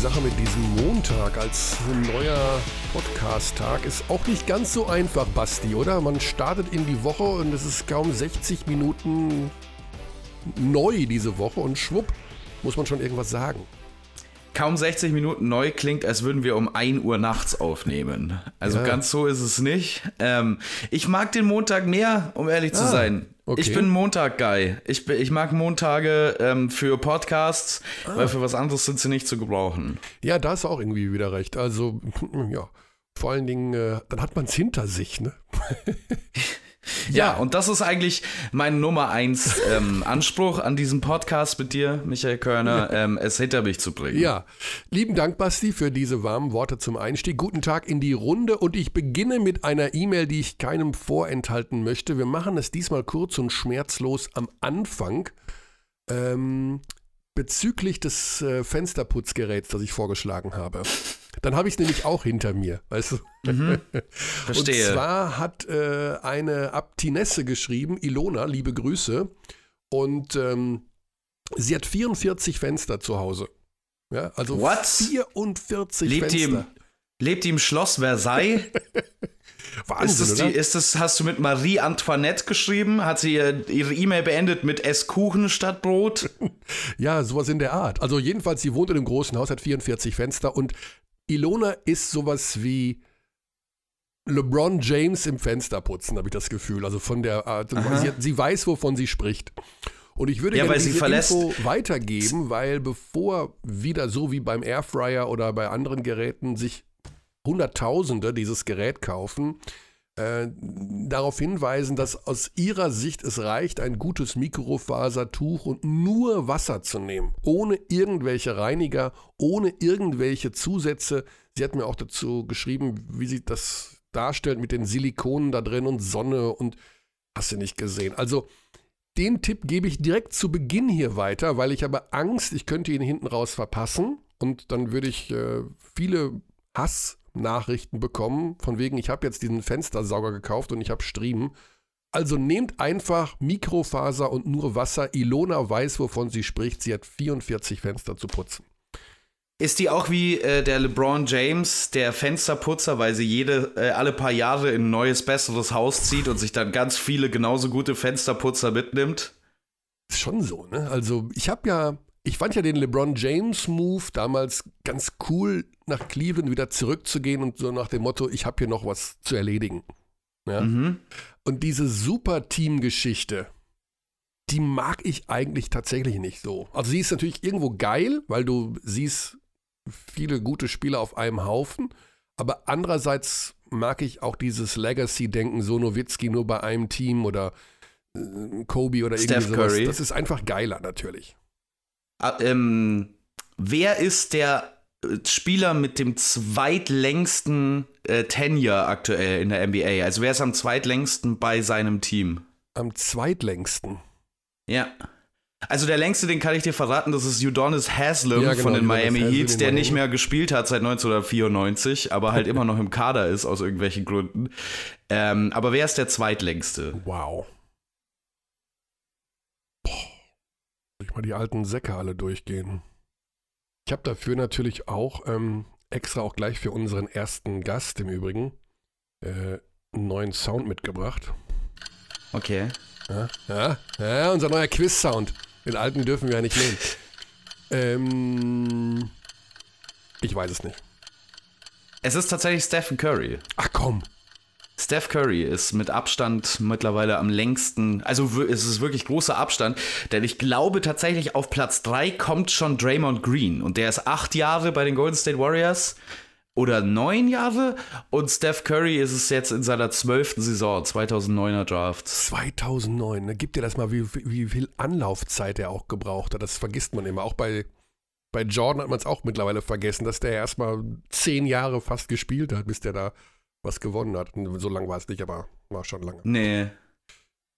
Sache mit diesem Montag als neuer Podcast-Tag ist auch nicht ganz so einfach, Basti, oder? Man startet in die Woche und es ist kaum 60 Minuten neu diese Woche und schwupp, muss man schon irgendwas sagen. Kaum 60 Minuten neu klingt, als würden wir um 1 Uhr nachts aufnehmen. Also ja. ganz so ist es nicht. Ähm, ich mag den Montag mehr, um ehrlich ah, zu sein. Okay. Ich bin Montag-Guy. Ich, ich mag Montage ähm, für Podcasts, ah. weil für was anderes sind sie nicht zu gebrauchen. Ja, da ist auch irgendwie wieder recht. Also, ja, vor allen Dingen, äh, dann hat man es hinter sich, ne? Ja, und das ist eigentlich mein Nummer eins ähm, Anspruch an diesem Podcast mit dir, Michael Körner, ähm, es hinter mich zu bringen. Ja, lieben Dank, Basti, für diese warmen Worte zum Einstieg. Guten Tag in die Runde und ich beginne mit einer E-Mail, die ich keinem vorenthalten möchte. Wir machen es diesmal kurz und schmerzlos am Anfang. Ähm, bezüglich des äh, Fensterputzgeräts, das ich vorgeschlagen habe. Dann habe ich es nämlich auch hinter mir, weißt du? Mhm, verstehe. Und zwar hat äh, eine Abtinesse geschrieben, Ilona, liebe Grüße. Und ähm, sie hat 44 Fenster zu Hause. Ja, also What? 44 lebt Fenster. Die im, lebt die im Schloss Versailles? Wahnsinn, ist das, die, ist das hast du mit Marie Antoinette geschrieben? Hat sie ihre E-Mail beendet mit Esskuchen statt Brot? ja, sowas in der Art. Also jedenfalls, sie wohnt in einem großen Haus, hat 44 Fenster und Ilona ist sowas wie LeBron James im Fensterputzen, habe ich das Gefühl. Also von der Art. Sie, sie, weiß, wovon sie spricht. Und ich würde ja, gerne diese Info weitergeben, weil bevor wieder so wie beim Airfryer oder bei anderen Geräten sich Hunderttausende dieses Gerät kaufen, äh, darauf hinweisen, dass aus ihrer Sicht es reicht, ein gutes Mikrofasertuch und nur Wasser zu nehmen, ohne irgendwelche Reiniger, ohne irgendwelche Zusätze. Sie hat mir auch dazu geschrieben, wie sie das darstellt mit den Silikonen da drin und Sonne und hast du nicht gesehen. Also den Tipp gebe ich direkt zu Beginn hier weiter, weil ich habe Angst, ich könnte ihn hinten raus verpassen und dann würde ich äh, viele Hass Nachrichten bekommen, von wegen, ich habe jetzt diesen Fenstersauger gekauft und ich habe Striemen. Also nehmt einfach Mikrofaser und nur Wasser. Ilona weiß, wovon sie spricht. Sie hat 44 Fenster zu putzen. Ist die auch wie äh, der LeBron James, der Fensterputzer, weil sie jede, äh, alle paar Jahre in ein neues, besseres Haus zieht und sich dann ganz viele genauso gute Fensterputzer mitnimmt? Ist schon so, ne? Also ich habe ja ich fand ja den LeBron James Move damals ganz cool, nach Cleveland wieder zurückzugehen und so nach dem Motto, ich habe hier noch was zu erledigen. Ja? Mhm. Und diese super Team-Geschichte, die mag ich eigentlich tatsächlich nicht so. Also sie ist natürlich irgendwo geil, weil du siehst viele gute Spieler auf einem Haufen, aber andererseits mag ich auch dieses Legacy-Denken, so Nowitzki nur bei einem Team oder äh, Kobe oder Steph irgendwie sowas. Curry. Das ist einfach geiler natürlich. Ah, ähm, wer ist der äh, Spieler mit dem zweitlängsten äh, Tenure aktuell in der NBA? Also wer ist am zweitlängsten bei seinem Team? Am zweitlängsten? Ja. Also der längste, den kann ich dir verraten, das ist Udonis Haslam ja, genau, von den Miami Heat, der nicht mehr gespielt hat seit 1994, aber halt immer noch im Kader ist aus irgendwelchen Gründen. Ähm, aber wer ist der zweitlängste? Wow. Ich mal die alten Säcke alle durchgehen. Ich habe dafür natürlich auch ähm, extra auch gleich für unseren ersten Gast im Übrigen äh, einen neuen Sound mitgebracht. Okay. Ja, ja, ja unser neuer Quiz-Sound. Den alten dürfen wir ja nicht nehmen. Ähm, ich weiß es nicht. Es ist tatsächlich Stephen Curry. Ach komm. Steph Curry ist mit Abstand mittlerweile am längsten, also es ist wirklich großer Abstand, denn ich glaube tatsächlich auf Platz 3 kommt schon Draymond Green. Und der ist acht Jahre bei den Golden State Warriors oder neun Jahre. Und Steph Curry ist es jetzt in seiner zwölften Saison, 2009er Draft. 2009, da gibt dir das mal, wie, wie viel Anlaufzeit er auch gebraucht hat, das vergisst man immer, auch bei bei Jordan hat man es auch mittlerweile vergessen, dass der erstmal zehn Jahre fast gespielt hat, bis der da was gewonnen hat. So lang war es nicht, aber war schon lange. Nee.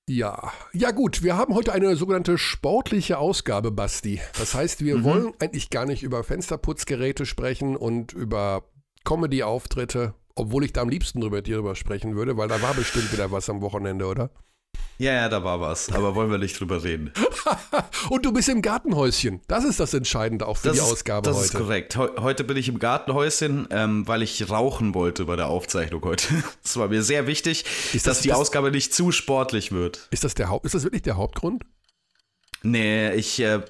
Ja, ja gut, wir haben heute eine sogenannte sportliche Ausgabe, Basti. Das heißt, wir mhm. wollen eigentlich gar nicht über Fensterputzgeräte sprechen und über Comedy-Auftritte, obwohl ich da am liebsten drüber, mit dir drüber sprechen würde, weil da war bestimmt wieder was am Wochenende, oder? Ja, ja, da war was, aber wollen wir nicht drüber reden. Und du bist im Gartenhäuschen. Das ist das Entscheidende auch für das die ist, Ausgabe das heute. ist korrekt. Heu- Heute bin ich im Gartenhäuschen, ähm, weil ich rauchen wollte bei der Aufzeichnung heute. Es war mir sehr wichtig, Ist dass das- die das- Ausgabe nicht zu sportlich wird. Ist das der Haupt, ist das wirklich der Hauptgrund? Nee, ich äh,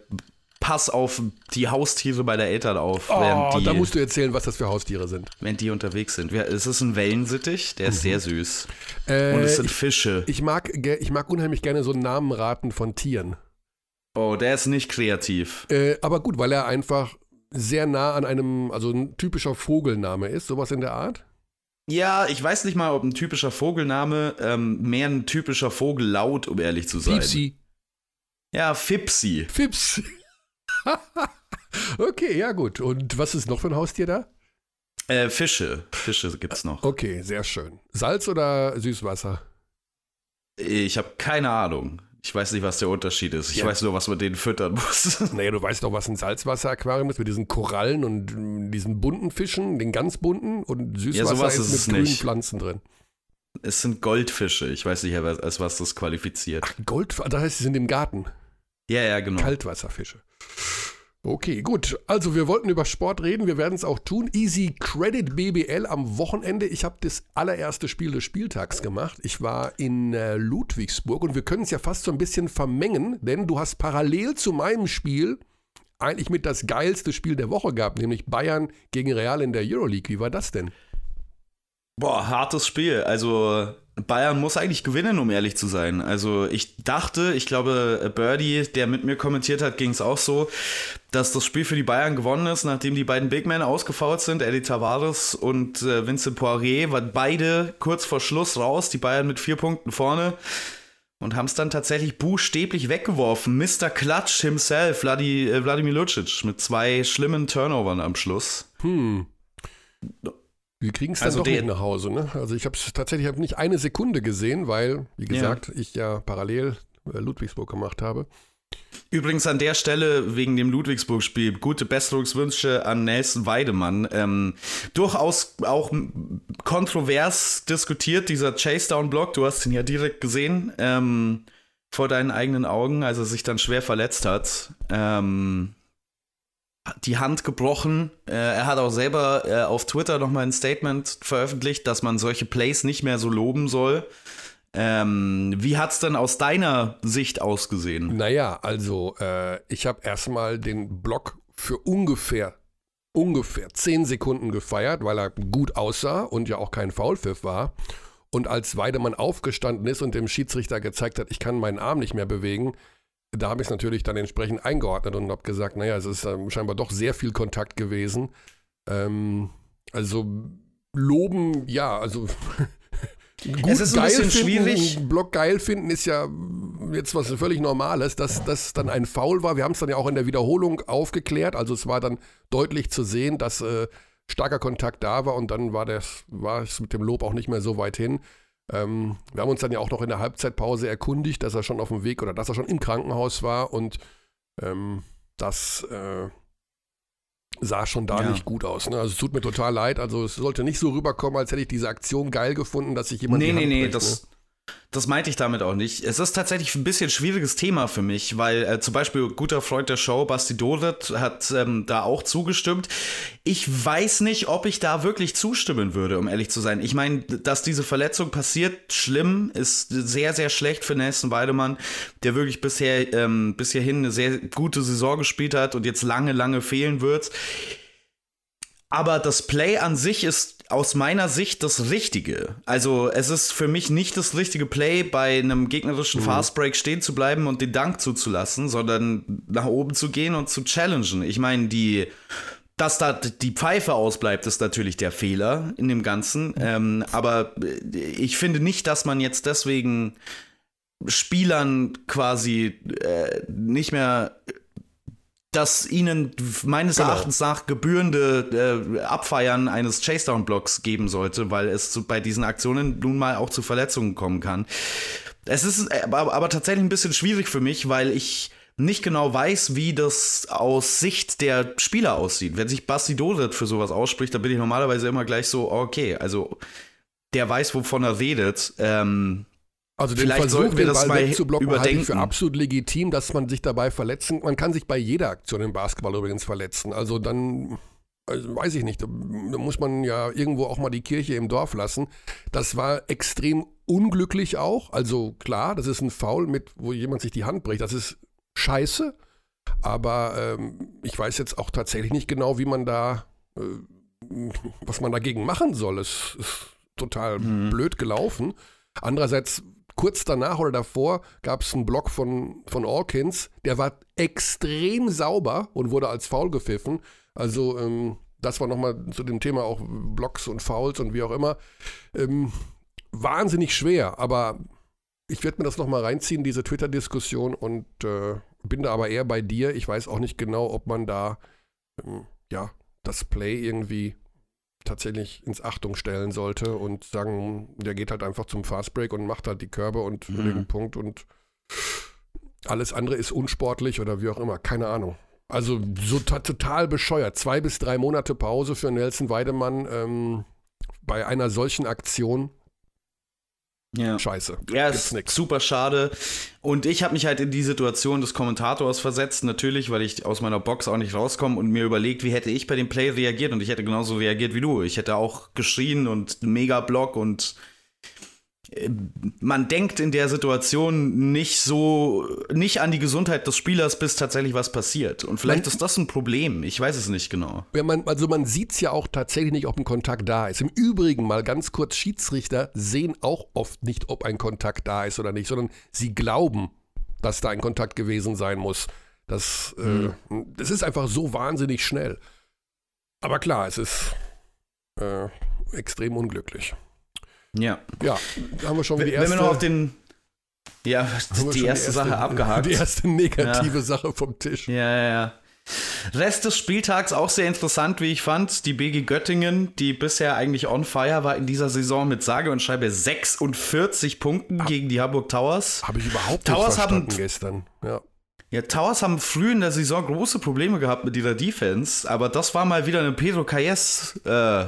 pass auf die Haustiere bei der Eltern auf, Oh, die, da musst du erzählen, was das für Haustiere sind. während die unterwegs sind. Es ist ein Wellensittich, der ist sehr süß. Äh, Und es sind ich, Fische. ich, mag, ich mag unheimlich gerne so Namen raten von Tieren. Oh, der ist nicht kreativ. Äh, aber gut, weil er einfach sehr nah an einem, also ein typischer Vogelname ist, sowas in der Art. Ja, ich weiß nicht mal, ob ein typischer Vogelname ähm, mehr ein typischer Vogellaut, um ehrlich zu sein. Piepsi. Ja, Fipsi. Fips. okay, ja gut. Und was ist noch für ein Haustier da? Äh, Fische. Fische gibt's noch. Okay, sehr schön. Salz oder Süßwasser? Ich habe keine Ahnung. Ich weiß nicht, was der Unterschied ist. Ich Ja. weiß nur, was man denen füttern muss. Naja, du weißt doch, was ein Salzwasseraquarium ist mit diesen Korallen und diesen bunten Fischen, den ganz bunten und Süßwasser sowas ist ist mit es grünen nicht. Pflanzen drin. es sind Goldfische. Ich weiß nicht, als was das qualifiziert. Gold, das heißt, sie sind im Garten. Ja, ja, genau. Kaltwasserfische. Okay, gut. Also wir wollten über Sport reden, wir werden es auch tun. Easy Credit BBL am Wochenende. Ich habe das allererste Spiel des Spieltags gemacht. Ich war in äh, Ludwigsburg und wir können es ja fast so ein bisschen vermengen, denn du hast parallel zu meinem Spiel eigentlich mit das geilste Spiel der Woche gehabt, nämlich Bayern gegen Real in der Euroleague. Wie war das denn? Boah, hartes Spiel. Also Bayern muss eigentlich gewinnen, um ehrlich zu sein. Also ich dachte, ich glaube, Birdie, der mit mir kommentiert hat, ging es auch so, dass das Spiel für die Bayern gewonnen ist, nachdem die beiden Big Men ausgefault sind, Eddie Tavares und äh, Vincent Poirier, waren beide kurz vor Schluss raus, die Bayern mit vier Punkten vorne. Und haben es dann tatsächlich buchstäblich weggeworfen. Mr. Klatsch himself, äh, Wladimir Lucic, mit zwei schlimmen Turnovern am Schluss. Hm. Wir kriegen es dann Also doch nicht nach Hause. Ne? Also ich habe es tatsächlich hab nicht eine Sekunde gesehen, weil, wie gesagt, ich ja parallel äh, Ludwigsburg gemacht habe. Übrigens an der Stelle wegen dem Ludwigsburg-Spiel gute Besserungswünsche an Nelson Weidemann. Ähm, durchaus auch kontrovers diskutiert, dieser Chase-Down-Block. Du hast ihn ja direkt gesehen ähm, vor deinen eigenen Augen, als er sich dann schwer verletzt hat. Ähm, hat die Hand gebrochen. Äh, er hat auch selber äh, auf Twitter nochmal ein Statement veröffentlicht, dass man solche Plays nicht mehr so loben soll. Ähm, wie hat's denn aus deiner Sicht ausgesehen? Naja, also äh, ich habe erstmal den Block für ungefähr, ungefähr 10 Sekunden gefeiert, weil er gut aussah und ja auch kein Foulpfiff war. Und als Weidemann aufgestanden ist und dem Schiedsrichter gezeigt hat, ich kann meinen Arm nicht mehr bewegen, da habe ich es natürlich dann entsprechend eingeordnet und habe gesagt, naja, es ist ähm, scheinbar doch sehr viel Kontakt gewesen. Ähm, also loben, ja, also gut Es ist ein bisschen finden, schwierig. Block geil finden ist ja jetzt was völlig Normales, dass das dann ein Foul war. Wir haben es dann ja auch in der Wiederholung aufgeklärt. Also es war dann deutlich zu sehen, dass äh, starker Kontakt da war und dann war, das, war es mit dem Lob auch nicht mehr so weit hin. Ähm, wir haben uns dann ja auch noch in der Halbzeitpause erkundigt, dass er schon auf dem Weg oder dass er schon im Krankenhaus war und ähm, das äh, sah schon da Ja. nicht gut aus. Ne? Also es tut mir total leid. Also es sollte nicht so rüberkommen, als hätte ich diese Aktion geil gefunden, dass sich jemand Nee, nee, nee, das, ne? Das meinte ich damit auch nicht. Es ist tatsächlich ein bisschen schwieriges Thema für mich, weil äh, zum Beispiel guter Freund der Show, Basti Doret, hat ähm, da auch zugestimmt. Ich weiß nicht, ob ich da wirklich zustimmen würde, um ehrlich zu sein. Ich meine, dass diese Verletzung passiert, schlimm, ist sehr, sehr schlecht für Nelson Weidemann, der wirklich bisher, ähm, bis hierhin eine sehr gute Saison gespielt hat und jetzt lange, lange fehlen wird. Aber das Play an sich ist aus meiner Sicht das Richtige. Also es ist für mich nicht das richtige Play, bei einem gegnerischen Fastbreak stehen zu bleiben und den Dank zuzulassen, sondern nach oben zu gehen und zu challengen. Ich meine, die, dass da die Pfeife ausbleibt, ist natürlich der Fehler in dem Ganzen. Ähm, aber äh, ich finde nicht, dass man jetzt deswegen Spielern quasi äh, nicht mehr das ihnen meines Genau. Erachtens nach gebührende äh, Abfeiern eines Chasedown-Blocks geben sollte, weil es zu, bei diesen Aktionen nun mal auch zu Verletzungen kommen kann. Es ist äh, aber, aber tatsächlich ein bisschen schwierig für mich, weil ich nicht genau weiß, wie das aus Sicht der Spieler aussieht. Wenn sich Basti Doret für sowas ausspricht, dann bin ich normalerweise immer gleich so, okay, also der weiß, wovon er redet. Ähm, Also den Vielleicht Versuch, wir den das Ball wegzublocken, halte ich für überdenken. absolut legitim, dass man sich dabei verletzen, man kann sich bei jeder Aktion im Basketball übrigens verletzen. Also dann, also weiß ich nicht, da, da muss man ja irgendwo auch mal die Kirche im Dorf lassen. Das war extrem unglücklich auch. Also klar, das ist ein Foul, mit, wo jemand sich die Hand bricht. Das ist scheiße. Aber ähm, ich weiß jetzt auch tatsächlich nicht genau, wie man da, äh, was man dagegen machen soll. Es ist total Mhm. blöd gelaufen. Andererseits, kurz danach oder davor gab es einen Block von, von Alkins, der war extrem sauber und wurde als Foul gepfiffen. Also, ähm, das war nochmal zu dem Thema auch Blocks und Fouls und wie auch immer. Ähm, wahnsinnig schwer, aber ich werde mir das nochmal reinziehen, diese Twitter-Diskussion und äh, bin da aber eher bei dir. Ich weiß auch nicht genau, ob man da ähm, ja das Play irgendwie tatsächlich ins Achtung stellen sollte und sagen, der geht halt einfach zum Fastbreak und macht halt die Körbe und Mhm. den Punkt und alles andere ist unsportlich oder wie auch immer, keine Ahnung. Also so to- total bescheuert. Zwei bis drei Monate Pause für Nelson Weidemann ähm, bei einer solchen Aktion. Ja. Scheiße. Ja, ist nix. super schade. Und ich habe mich halt in die Situation des Kommentators versetzt, natürlich, weil ich aus meiner Box auch nicht rauskomme und mir überlegt, wie hätte ich bei dem Play reagiert. Und ich hätte genauso reagiert wie du. Ich hätte auch geschrien und mega Block und man denkt in der Situation nicht so, nicht an die Gesundheit des Spielers, bis tatsächlich was passiert. Und vielleicht Man- ist das ein Problem. Ich weiß es nicht genau. Ja, man, also man sieht es ja auch tatsächlich nicht, ob ein Kontakt da ist. Im Übrigen mal ganz kurz, Schiedsrichter sehen auch oft nicht, ob ein Kontakt da ist oder nicht, sondern sie glauben, dass da ein Kontakt gewesen sein muss. Das, äh, das ist einfach so wahnsinnig schnell. Aber klar, es ist äh, extrem unglücklich. Ja. Ja, haben wir schon Wenn, die wenn erste, wir noch auf den. Ja, die schon erste, Sache abgehakt. Die erste negative Sache vom Tisch. Ja, ja, ja. Rest des Spieltags auch sehr interessant, wie ich fand. Die BG Göttingen, die bisher eigentlich on fire war in dieser Saison mit sage und schreibe 46 Punkten gegen die Hamburg Towers. Habe ich überhaupt Towers nicht verstanden haben- gestern. Ja. Ja, Towers haben früh in der Saison große Probleme gehabt mit ihrer Defense, aber das war mal wieder eine Pedro Calles äh.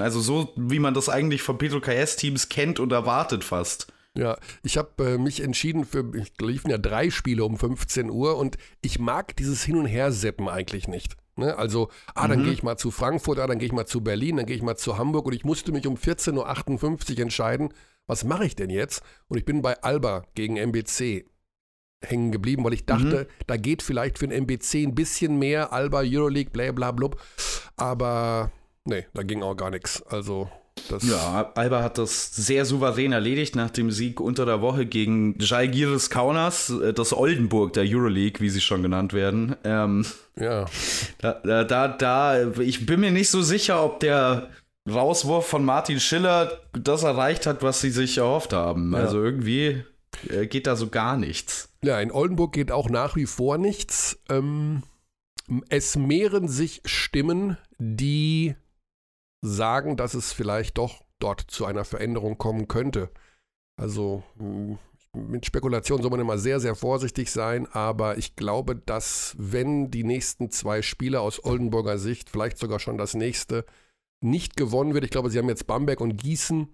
Also so, wie man das eigentlich von Pedro Calles Teams kennt und erwartet fast. Ja, ich habe äh, mich entschieden für, ich liefen ja drei Spiele um 15 Uhr und ich mag dieses Hin- und Her-Seppen eigentlich nicht. Ne? Also, ah, dann gehe ich mal zu Frankfurt, ah, dann gehe ich mal zu Berlin, dann gehe ich mal zu Hamburg und ich musste mich um 14.58 Uhr entscheiden, was mache ich denn jetzt? Und ich bin bei Alba gegen MBC hängen geblieben, weil ich dachte, da geht vielleicht für den MBC ein bisschen mehr, Alba, Euroleague, bla bla blub. Aber nee, da ging auch gar nichts. Also, das Ja, Alba hat das sehr souverän erledigt nach dem Sieg unter der Woche gegen Žalgiris Kaunas, äh, das Oldenburg der Euroleague, wie sie schon genannt werden. Ähm, ja. da, da, da, da, ich bin mir nicht so sicher, ob der Rauswurf von Martin Schiller das erreicht hat, was sie sich erhofft haben. Ja. Also irgendwie äh, geht da so gar nichts. Ja, in Oldenburg geht auch nach wie vor nichts. Ähm, es mehren sich Stimmen, die sagen, dass es vielleicht doch dort zu einer Veränderung kommen könnte. Also mh, mit Spekulation soll man immer sehr, sehr vorsichtig sein, aber ich glaube, dass wenn die nächsten zwei Spiele aus Oldenburger Sicht, vielleicht sogar schon das nächste, nicht gewonnen wird, ich glaube, sie haben jetzt Bamberg und Gießen,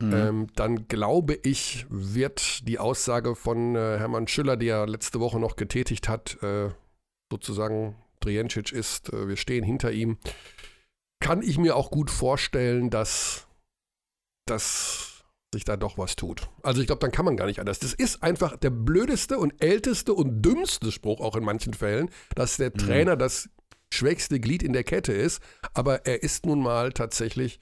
Mhm. ähm, dann glaube ich, wird die Aussage von äh, Hermann Schüller, die er letzte Woche noch getätigt hat, äh, sozusagen Drijancic ist, äh, wir stehen hinter ihm, kann ich mir auch gut vorstellen, dass, dass sich da doch was tut. Also ich glaube, dann kann man gar nicht anders. Das ist einfach der blödeste und älteste und dümmste Spruch auch in manchen Fällen, dass der Trainer das schwächste Glied in der Kette ist, aber er ist nun mal tatsächlich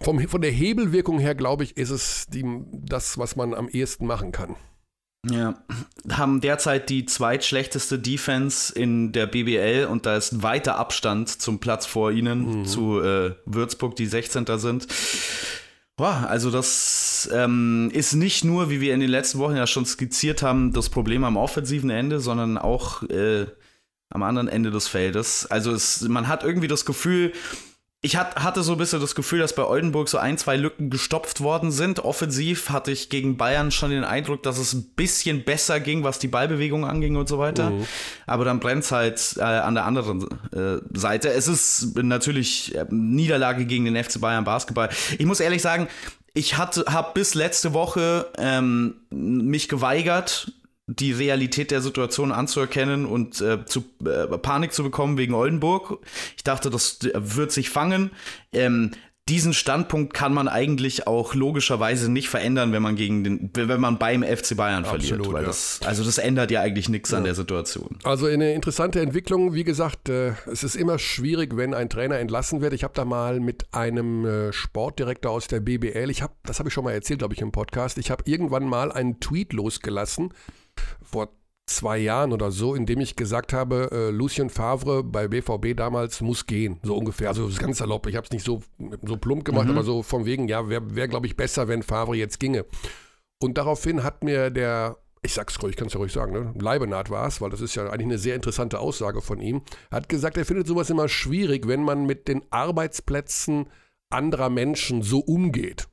vom, von der Hebelwirkung her, glaube ich, ist es die, das, was man am ehesten machen kann. Ja, haben derzeit die zweitschlechteste Defense in der BBL und da ist ein weiter Abstand zum Platz vor ihnen, zu äh, Würzburg, die 16. sind. Boah, also das ähm, ist nicht nur, wie wir in den letzten Wochen ja schon skizziert haben, das Problem am offensiven Ende, sondern auch äh, am anderen Ende des Feldes. Also es, man hat irgendwie das Gefühl, ich hat, hatte so ein bisschen das Gefühl, dass bei Oldenburg so ein, zwei Lücken gestopft worden sind. Offensiv hatte ich gegen Bayern schon den Eindruck, dass es ein bisschen besser ging, was die Ballbewegung anging und so weiter. Mhm. Aber dann brennt es halt äh, an der anderen äh, Seite. Es ist natürlich äh, Niederlage gegen den FC Bayern Basketball. Ich muss ehrlich sagen, ich habe bis letzte Woche ähm, mich geweigert, die Realität der Situation anzuerkennen und äh, zu äh, Panik zu bekommen wegen Oldenburg. Ich dachte, das wird sich fangen. Ähm, diesen Standpunkt kann man eigentlich auch logischerweise nicht verändern, wenn man gegen den, wenn man beim FC Bayern Absolut, verliert. Weil ja. das, also das ändert ja eigentlich nichts ja. an der Situation. Also eine interessante Entwicklung. Wie gesagt, äh, es ist immer schwierig, wenn ein Trainer entlassen wird. Ich habe da mal mit einem äh, Sportdirektor aus der BBL, ich habe, das habe ich schon mal erzählt, glaube ich, im Podcast. Ich habe irgendwann mal einen Tweet losgelassen vor zwei Jahren oder so, in dem ich gesagt habe, äh, Lucien Favre bei BVB damals muss gehen, so ungefähr. Also ganz salopp. Ich habe es nicht so, so plump gemacht, mhm. aber so von wegen, ja, wäre, wär, glaube ich, besser, wenn Favre jetzt ginge. Und daraufhin hat mir der, ich sag's ruhig, ich kann es ja ruhig sagen, ne? Leibenhardt war es, weil das ist ja eigentlich eine sehr interessante Aussage von ihm, hat gesagt, er findet sowas immer schwierig, wenn man mit den Arbeitsplätzen anderer Menschen so umgeht.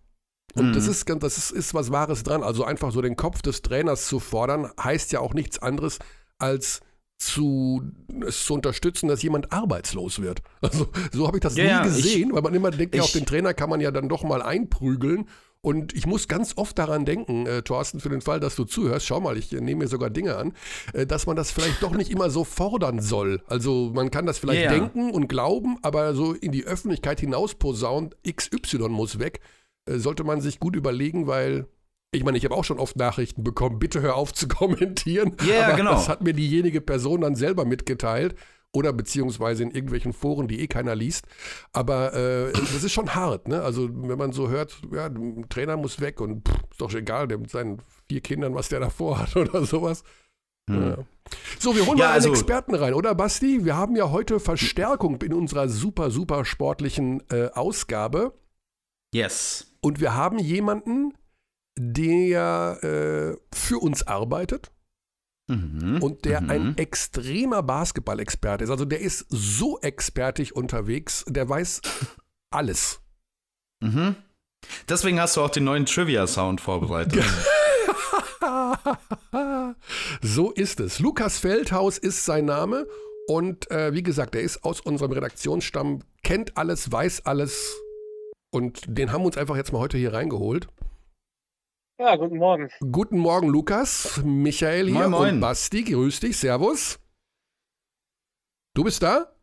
Und mhm. das, ist, das ist, ist was Wahres dran. Also einfach so den Kopf des Trainers zu fordern, heißt ja auch nichts anderes als zu, es zu unterstützen, dass jemand arbeitslos wird. Also so habe ich das ja, nie gesehen, ich, weil man immer denkt, ich, ja, auf den Trainer kann man ja dann doch mal einprügeln. Und ich muss ganz oft daran denken, äh, Thorsten, für den Fall, dass du zuhörst, schau mal, ich äh, nehme mir sogar Dinge an, äh, dass man das vielleicht doch nicht immer so fordern soll. Also man kann das vielleicht yeah. denken und glauben, aber so in die Öffentlichkeit hinaus posaunt, XY muss weg. Äh, sollte man sich gut überlegen, weil ich meine, ich habe auch schon oft Nachrichten bekommen, bitte hör auf zu kommentieren. Ja, yeah, genau. Das hat mir diejenige Person dann selber mitgeteilt oder beziehungsweise in irgendwelchen Foren, die eh keiner liest. Aber äh, das ist schon hart, ne? Also wenn man so hört, ja, der Trainer muss weg und pff, ist doch egal, der mit seinen vier Kindern, was der davor hat oder sowas. Hm. Ja. So, wir holen ja, mal einen also, Experten rein, oder Basti? Wir haben ja heute Verstärkung in unserer super, super sportlichen äh, Ausgabe. Yes. Und wir haben jemanden, der äh, für uns arbeitet mhm. und der mhm. ein extremer Basketball-Experte ist. Also der ist so expertig unterwegs, der weiß alles. Mhm. Deswegen hast du auch den neuen Trivia-Sound vorbereitet. so ist es. Lukas Feldhaus ist sein Name. Und äh, wie gesagt, er ist aus unserem Redaktionsstamm, kennt alles, weiß alles, und den haben wir uns einfach jetzt mal heute hier reingeholt. Ja, guten Morgen. Guten Morgen, Lukas, Michael hier moin, moin. und Basti. Grüß dich, Servus. Du bist da?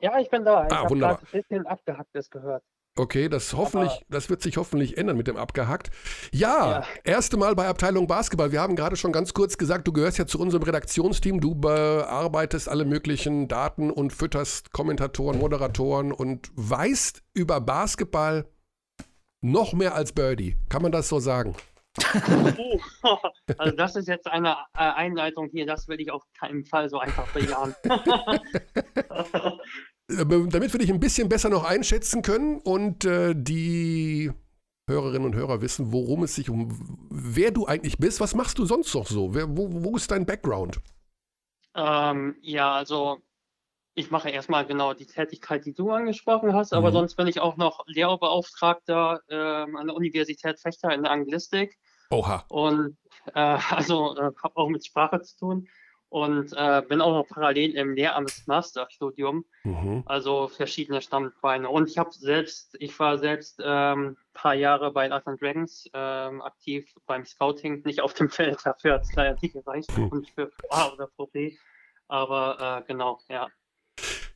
Ja, ich bin da. Ich ah, wunderbar. ein bisschen Abgehacktes gehört. Okay, das hoffentlich, Aber das wird sich hoffentlich ändern mit dem abgehackt. Ja, ja, erste Mal bei Abteilung Basketball. Wir haben gerade schon ganz kurz gesagt, du gehörst ja zu unserem Redaktionsteam. Du bearbeitest alle möglichen Daten und fütterst Kommentatoren, Moderatoren und weißt über Basketball noch mehr als Birdie. Kann man das so sagen? also das ist jetzt eine äh, Einleitung hier, das will ich auf keinen Fall so einfach bejahen. Äh, damit wir dich ein bisschen besser noch einschätzen können und äh, die Hörerinnen und Hörer wissen, worum es sich um, wer du eigentlich bist, was machst du sonst noch so? Wer, wo, wo, ist dein Background? Ähm, ja, also ich mache erstmal genau die Tätigkeit, die du angesprochen hast, aber mhm. sonst bin ich auch noch Lehrerbeauftragter ähm, an der Universität Fechter in der Anglistik. Oha. Und äh, also äh, habe auch mit Sprache zu tun und äh, bin auch noch parallel im Lehramtsmasterstudium, mhm. also verschiedene Standbeine. Und ich habe selbst, ich war selbst ähm, paar Jahre bei Atlant Dragons ähm, aktiv beim Scouting, nicht auf dem Feld, dafür hat es leider nicht gereicht mhm. und für A oder Pro B, aber äh, genau, ja.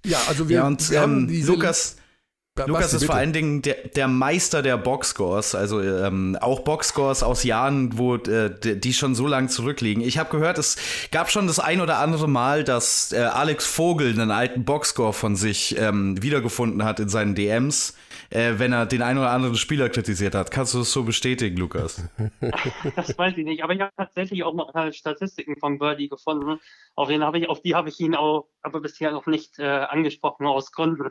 Ja, also wir, ja, und, wir haben ähm, diese Lukas Lukas ist vor allen Dingen der, der Meister der Boxscores, also ähm, auch Boxscores aus Jahren, wo äh, die schon so lange zurückliegen. Ich habe gehört, es gab schon das ein oder andere Mal, dass äh, Alex Vogel einen alten Boxscore von sich ähm, wiedergefunden hat in seinen DMs, äh, wenn er den einen oder anderen Spieler kritisiert hat. Kannst du das so bestätigen, Lukas? Das weiß ich nicht, aber ich habe tatsächlich auch mal Statistiken von Birdie gefunden. Auf, den hab ich, auf die habe ich ihn auch aber bisher noch nicht äh, angesprochen aus Gründen.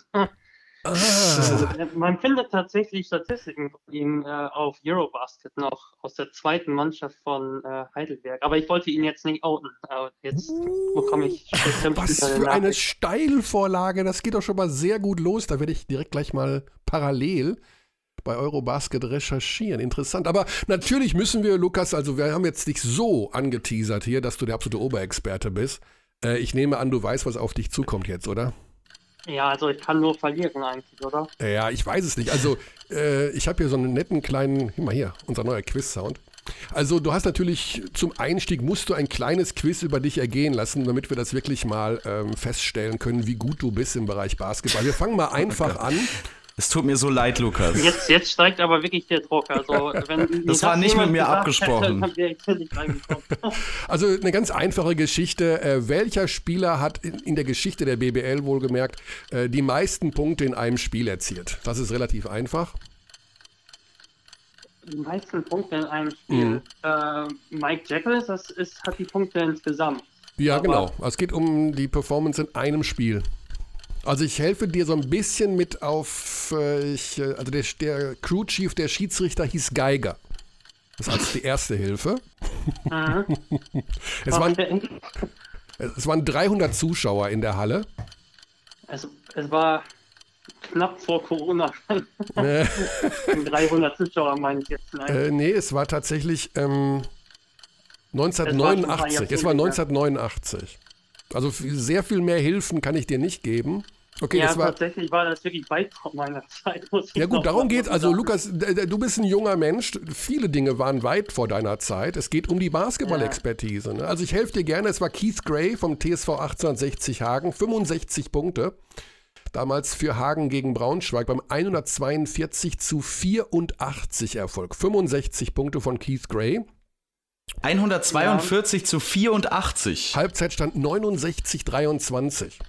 Ah. Man findet tatsächlich Statistiken von ihm äh, auf Eurobasket noch aus der zweiten Mannschaft von äh, Heidelberg. Aber ich wollte ihn jetzt nicht outen. Aber jetzt bekomme ich Was für eine Steilvorlage. Das geht doch schon mal sehr gut los. Da werde ich direkt gleich mal parallel bei Eurobasket recherchieren. Interessant. Aber natürlich müssen wir, Lukas, also wir haben jetzt dich so angeteasert hier, dass du der absolute Oberexperte bist. Äh, ich nehme an, du weißt, was auf dich zukommt jetzt, oder? Ja, also ich kann nur verlieren eigentlich, oder? Ja, ich weiß es nicht. Also äh, ich habe hier so einen netten kleinen, mal hier, unser neuer Quiz-Sound. Also du hast natürlich zum Einstieg musst du ein kleines Quiz über dich ergehen lassen, damit wir das wirklich mal ähm, feststellen können, wie gut du bist im Bereich Basketball. Wir fangen mal einfach oh an. Es tut mir so leid, Lukas. Jetzt, jetzt steigt aber wirklich der Druck. Also, wenn das war nicht mit mir abgesprochen. Hätte, also eine ganz einfache Geschichte. Äh, welcher Spieler hat in, in, der Geschichte der BBL wohlgemerkt äh, die meisten Punkte in einem Spiel erzielt? Das ist relativ einfach die meisten Punkte in einem Spiel. Mhm. Äh, Mike Jekyll, das ist, hat die Punkte insgesamt. Ja, Aber genau. Es geht um die Performance in einem Spiel. Also ich helfe dir so ein bisschen mit auf, äh, ich, äh, also der, der Crew Chief, der Schiedsrichter hieß Geiger. Das ist die erste Hilfe. Mhm. es, waren, es waren 300 Zuschauer in der Halle. Es, es war knapp vor Corona. 300 Zuschauer meine ich jetzt. Nein. Äh, nee, es war tatsächlich ähm, 1989. Es war 1989. Also sehr viel mehr Hilfen kann ich dir nicht geben. Okay, ja, war, tatsächlich war das wirklich weit von meiner Zeit. ja gut, darum geht es. Also Lukas, du bist ein junger Mensch. Viele Dinge waren weit vor deiner Zeit. Es geht um die Basketball-Expertise. Ne? Also ich helfe dir gerne. Es war Keith Gray vom TSV 1860 Hagen. 65 Punkte damals für Hagen gegen Braunschweig beim 142 zu 84 Erfolg. 65 Punkte von Keith Gray. 142 ja. zu 84. Halbzeitstand 69, 23.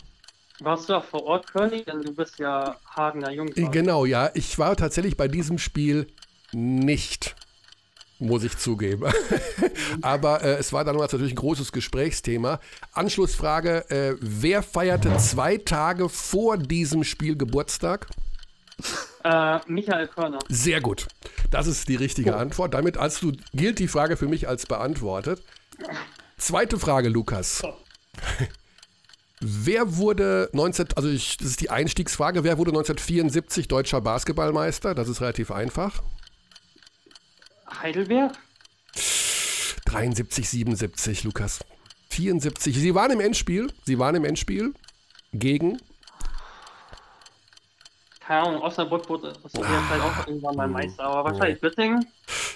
Warst du auch vor Ort, König? Denn du bist ja Hagener Jungfrau. Genau, ja. Ich war tatsächlich bei diesem Spiel nicht muss ich zugeben. Aber äh, es war damals natürlich ein großes Gesprächsthema. Anschlussfrage: äh, Wer feierte zwei Tage vor diesem Spiel Geburtstag? Äh, Michael Körner. Sehr gut. Das ist die richtige oh. Antwort. Damit als du, gilt die Frage für mich als beantwortet. Zweite Frage, Lukas. Oh. Wer wurde 19, also ich, das ist die Einstiegsfrage, wer wurde 1974 deutscher Basketballmeister? Das ist relativ einfach. Heidelberg? 73, 77, Lukas. 74. Sie waren im Endspiel. Sie waren im Endspiel gegen. Keine Ahnung, Osnabrück wurde aus der ah, Zeit auch irgendwann mal Meister, aber wahrscheinlich oh. Göttingen.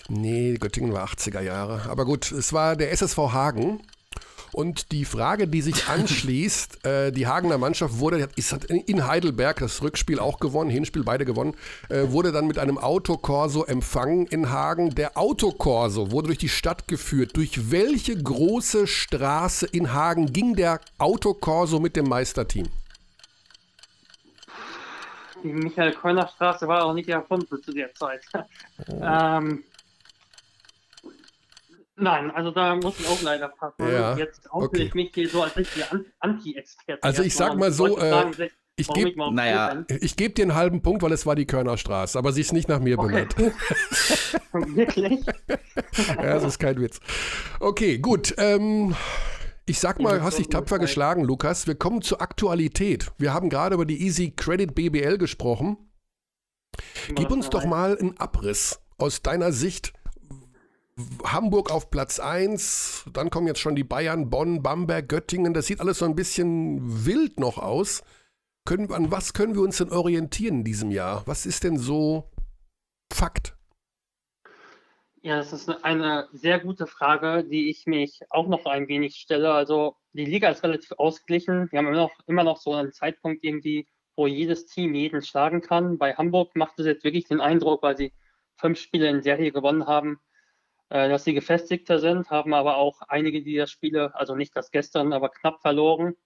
Nee, Göttingen war 80er Jahre. Aber gut, es war der SSV Hagen. Und die Frage, die sich anschließt, äh, die Hagener Mannschaft wurde, ist in Heidelberg das Rückspiel auch gewonnen, Hinspiel beide gewonnen, äh, wurde dann mit einem Autokorso empfangen in Hagen. Der Autokorso wurde durch die Stadt geführt. Durch welche große Straße in Hagen ging der Autokorso mit dem Meisterteam? Die Michael-Keuner-Straße war auch nicht erfunden zu der Zeit. Oh. ähm, Nein, also da muss ich auch leider passen. Ja, Jetzt auffühle okay. ich mich hier so als richtiger Anti-Experte. Also ich sag mal so, äh, ich gebe naja, ich geb dir einen halben Punkt, weil es war die Körnerstraße, aber sie ist nicht nach mir okay. benannt. Wirklich? ja, das ist kein Witz. Okay, gut. Ähm, ich sag mal, hast dich tapfer geschlagen, Lukas. Wir kommen zur Aktualität. Wir haben gerade über die Easy Credit BBL gesprochen. Gib uns doch mal einen Abriss aus deiner Sicht Hamburg auf Platz 1, dann kommen jetzt schon die Bayern, Bonn, Bamberg, Göttingen. Das sieht alles so ein bisschen wild noch aus. Können, an was können wir uns denn orientieren in diesem Jahr? Was ist denn so Fakt? Ja, das ist eine sehr gute Frage, die ich mich auch noch ein wenig stelle. Also die Liga ist relativ ausgeglichen. Wir haben immer noch, immer noch so einen Zeitpunkt irgendwie, wo jedes Team jeden schlagen kann. Bei Hamburg macht es jetzt wirklich den Eindruck, weil sie fünf Spiele in Serie gewonnen haben, dass sie gefestigter sind, haben aber auch einige dieser Spiele, also nicht das gestern, aber knapp verloren.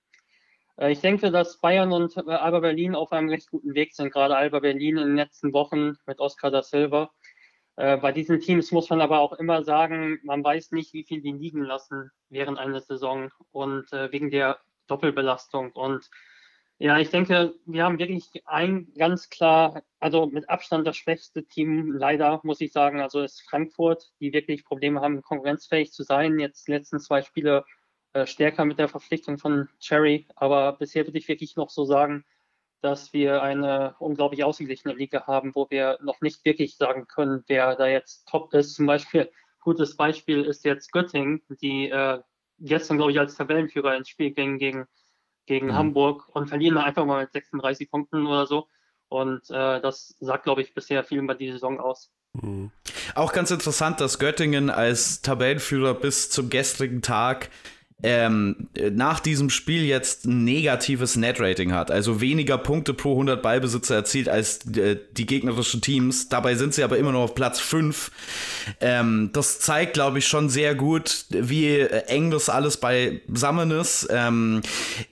Äh, ich denke, dass Bayern und äh, Alba Berlin auf einem recht guten Weg sind, gerade Alba Berlin in den letzten Wochen mit Oscar da Silva. Bei diesen Teams muss man aber auch immer sagen, man weiß nicht, wie viel die liegen lassen während einer Saison und wegen der Doppelbelastung. Und ja, ich denke, wir haben wirklich ein ganz klar, also mit Abstand das schwächste Team, leider, muss ich sagen. Also ist Frankfurt, die wirklich Probleme haben, konkurrenzfähig zu sein. Jetzt die letzten zwei Spiele äh, stärker mit der Verpflichtung von Cherry. Aber bisher würde ich wirklich noch so sagen, dass wir eine unglaublich ausgeglichene Liga haben, wo wir noch nicht wirklich sagen können, wer da jetzt top ist. Zum Beispiel, gutes Beispiel ist jetzt Göttingen, die äh, gestern, glaube ich, als Tabellenführer ins Spiel gingen gegen gegen mhm. Hamburg und verlieren einfach mal mit 36 Punkten oder so. Und äh, das sagt, glaube ich, bisher viel über die Saison aus. Mhm. Auch ganz interessant, dass Göttingen als Tabellenführer bis zum gestrigen Tag ähm, nach diesem Spiel jetzt ein negatives Net-Rating hat, also weniger Punkte pro 100 Ballbesitzer erzielt als äh, die gegnerischen Teams. Dabei sind sie aber immer noch auf Platz 5. Ähm, das zeigt, glaube ich, schon sehr gut, wie eng das alles beisammen ist. Ähm,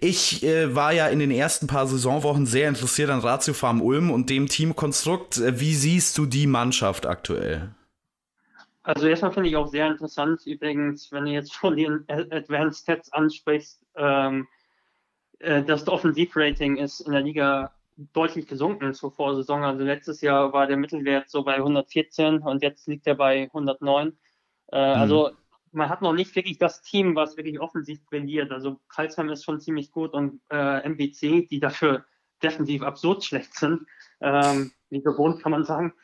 ich äh, war ja in den ersten paar Saisonwochen sehr interessiert an Ratio Farm Ulm und dem Teamkonstrukt. Wie siehst du die Mannschaft aktuell? Also erstmal finde ich auch sehr interessant, übrigens, wenn du jetzt von den Advanced Stats ansprichst, ähm, äh, das Offensivrating ist in der Liga deutlich gesunken zur Vorsaison. Also letztes Jahr war der Mittelwert so bei 114 und jetzt liegt er bei 109. Äh, mhm. Also man hat noch nicht wirklich das Team, was wirklich offensiv brilliert. Also Karlsheim ist schon ziemlich gut und äh, MBC, die dafür defensiv absurd schlecht sind, ähm, wie gewohnt kann man sagen.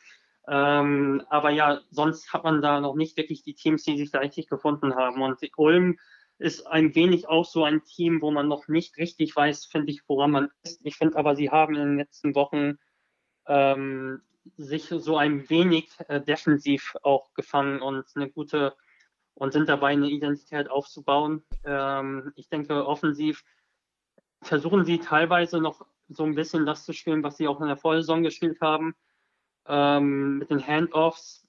Ähm, aber ja, sonst hat man da noch nicht wirklich die Teams, die sich da richtig gefunden haben. Und Ulm ist ein wenig auch so ein Team, wo man noch nicht richtig weiß, finde ich, woran man ist. Ich finde aber, sie haben in den letzten Wochen ähm, sich so ein wenig äh, defensiv auch gefangen und eine gute und sind dabei, eine Identität aufzubauen. Ähm, ich denke, offensiv versuchen sie teilweise noch so ein bisschen das zu spielen, was sie auch in der Vorsaison gespielt haben ähm, mit den Handoffs.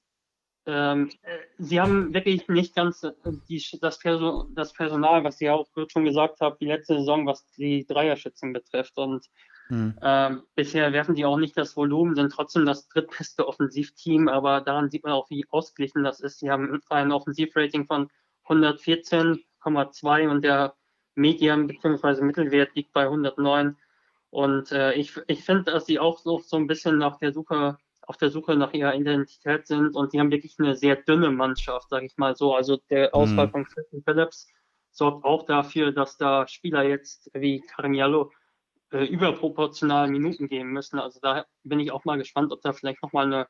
Ähm, äh, sie haben wirklich nicht ganz äh, die, das, Perso das, Personal, was Sie auch schon gesagt haben, die letzte Saison, was die Dreierschützen betrifft. Und hm. ähm, bisher werfen die auch nicht das Volumen, sind trotzdem das drittbeste Offensivteam, aber daran sieht man auch, wie ausgeglichen das ist. Sie haben ein Offensivrating von 114,2 und der Medium bzw. Mittelwert liegt bei 109. Und äh, ich, ich finde, dass sie auch so, so ein bisschen nach der Suche auf der Suche nach ihrer Identität sind und die haben wirklich eine sehr dünne Mannschaft, sage ich mal so. Also der Ausfall mhm. von Christian Phillips sorgt auch dafür, dass da Spieler jetzt wie Carmiello äh, überproportional Minuten geben müssen. Also da bin ich auch mal gespannt, ob da vielleicht nochmal eine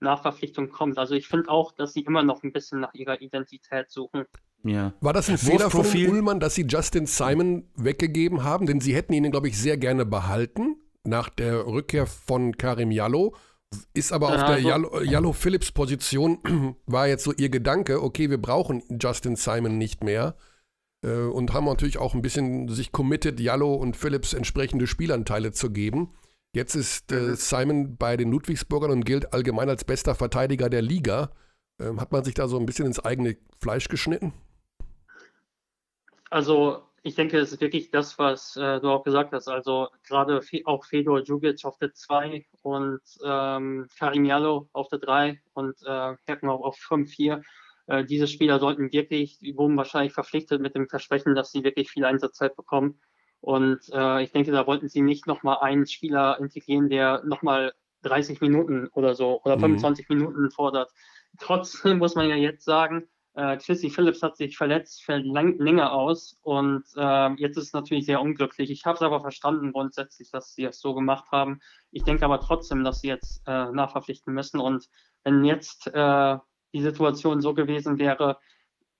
Nachverpflichtung kommt. Also ich finde auch, dass sie immer noch ein bisschen nach ihrer Identität suchen. Ja. War das ein Fehler von Ullmann, dass sie Justin Simon weggegeben haben? Denn sie hätten ihn, glaube ich, sehr gerne behalten nach der Rückkehr von Karim Jallo. Ist aber auf der Jallo, Jallo Phillips Position war jetzt so ihr Gedanke, okay, wir brauchen Justin Simon nicht mehr. Äh, und haben natürlich auch ein bisschen sich committed, Jallo und Phillips entsprechende Spielanteile zu geben. Jetzt ist äh, mhm. Simon bei den Ludwigsburgern und gilt allgemein als bester Verteidiger der Liga. Ähm, hat man sich da so ein bisschen ins eigene Fleisch geschnitten? Also ich denke, es ist wirklich das, was äh, du auch gesagt hast. Also gerade auch Fedor Djugic auf der 2 und ähm, Karim Jallo auf der 3 und äh, Herken auch auf 5-4. Äh, diese Spieler sollten wirklich, die wurden wahrscheinlich verpflichtet mit dem Versprechen, dass sie wirklich viel Einsatzzeit bekommen. Und äh, ich denke, da wollten sie nicht nochmal einen Spieler integrieren, der nochmal 30 Minuten oder so oder 25 mhm. Minuten fordert. Trotzdem muss man ja jetzt sagen, äh, Chrissy Phillips hat sich verletzt, fällt lang, länger aus und äh, jetzt ist es natürlich sehr unglücklich. Ich habe es aber verstanden grundsätzlich, dass sie es so gemacht haben. Ich denke aber trotzdem, dass sie jetzt äh, nachverpflichten müssen und wenn jetzt äh, die Situation so gewesen wäre,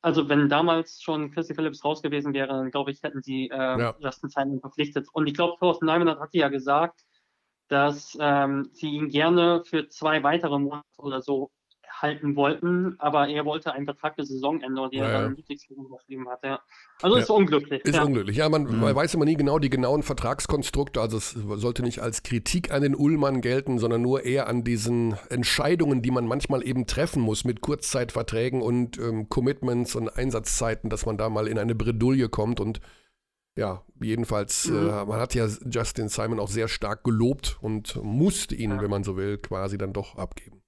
also wenn damals schon Chrissy Phillips raus gewesen wäre, dann glaube ich, hätten sie äh, ja. Justin Simon verpflichtet. Und ich glaube, Thorsten Neumann hat ja gesagt, dass ähm, sie ihn gerne für zwei weitere Monate oder so halten wollten, aber er wollte einen Vertrag bis Saisonende, den ja, er dann ja. Unterschrieben hat. Ja. Also ja. ist unglücklich. Ist unglücklich. Ja, man, mhm. man, weiß immer nie genau die genauen Vertragskonstrukte. Also es sollte nicht als Kritik an den Ullmann gelten, sondern nur eher an diesen Entscheidungen, die man manchmal eben treffen muss mit Kurzzeitverträgen und ähm, Commitments und Einsatzzeiten, dass man da mal in eine Bredouille kommt und ja, jedenfalls, mhm. äh, man hat ja Justin Simon auch sehr stark gelobt und musste ihn, wenn man so will, quasi dann doch abgeben.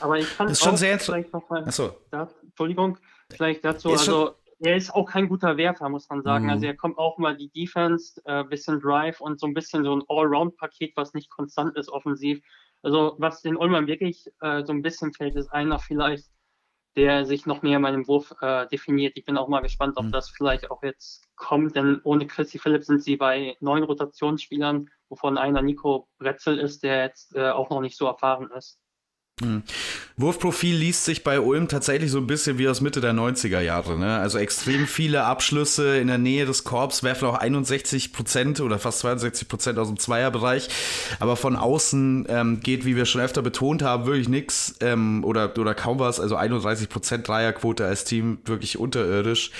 Aber ich kann das ist schon sehr vielleicht noch mal, da, Entschuldigung, vielleicht dazu, also er ist auch kein guter Werfer, muss man sagen. Mhm. Also er kommt auch mal die Defense, äh, bisschen Drive und so ein bisschen so ein Allround-Paket, was nicht konstant ist offensiv. Also was den Ullmann wirklich äh, so ein bisschen fällt, ist einer vielleicht, der sich noch mehr in meinem Wurf äh, definiert. Ich bin auch mal gespannt, ob mhm. das vielleicht auch jetzt kommt, denn ohne Chrissy Phillips sind sie bei neun Rotationsspielern, wovon einer Nico Bretzel ist, der jetzt äh, auch noch nicht so erfahren ist. Hm. Wurfprofil liest sich bei Ulm tatsächlich so ein bisschen wie aus Mitte der 90er Jahre. Ne? Also extrem viele Abschlüsse in der Nähe des Korbs, werfen auch 61 Prozent oder fast 62 Prozent aus dem Zweierbereich. Aber von außen ähm, geht, wie wir schon öfter betont haben, wirklich nichts ähm, oder, oder kaum was. Also 31 Prozent Dreierquote als Team, wirklich unterirdisch.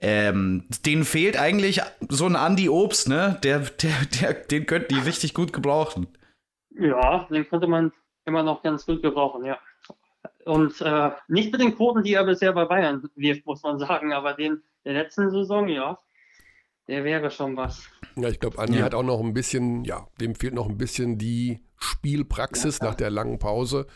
Ähm, denen fehlt eigentlich so ein Andy Obst, ne? Der, der, der, den könnten die richtig gut gebrauchen. Ja, den könnte man immer noch ganz gut gebrauchen, ja. Und äh, nicht mit den Quoten, die er bisher bei Bayern wirft, muss man sagen, aber den der letzten Saison, ja, der wäre schon was. Ja, ich glaube, Andi ja. hat auch noch ein bisschen, ja, dem fehlt noch ein bisschen die Spielpraxis ja, nach der langen Pause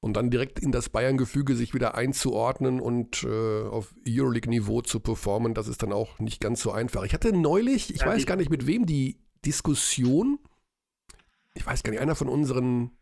und dann direkt in das Bayern-Gefüge sich wieder einzuordnen und äh, auf Euroleague-Niveau zu performen, das ist dann auch nicht ganz so einfach. Ich hatte neulich, ich ja, weiß gar nicht mit wem, die Diskussion, ich weiß gar nicht, einer von unseren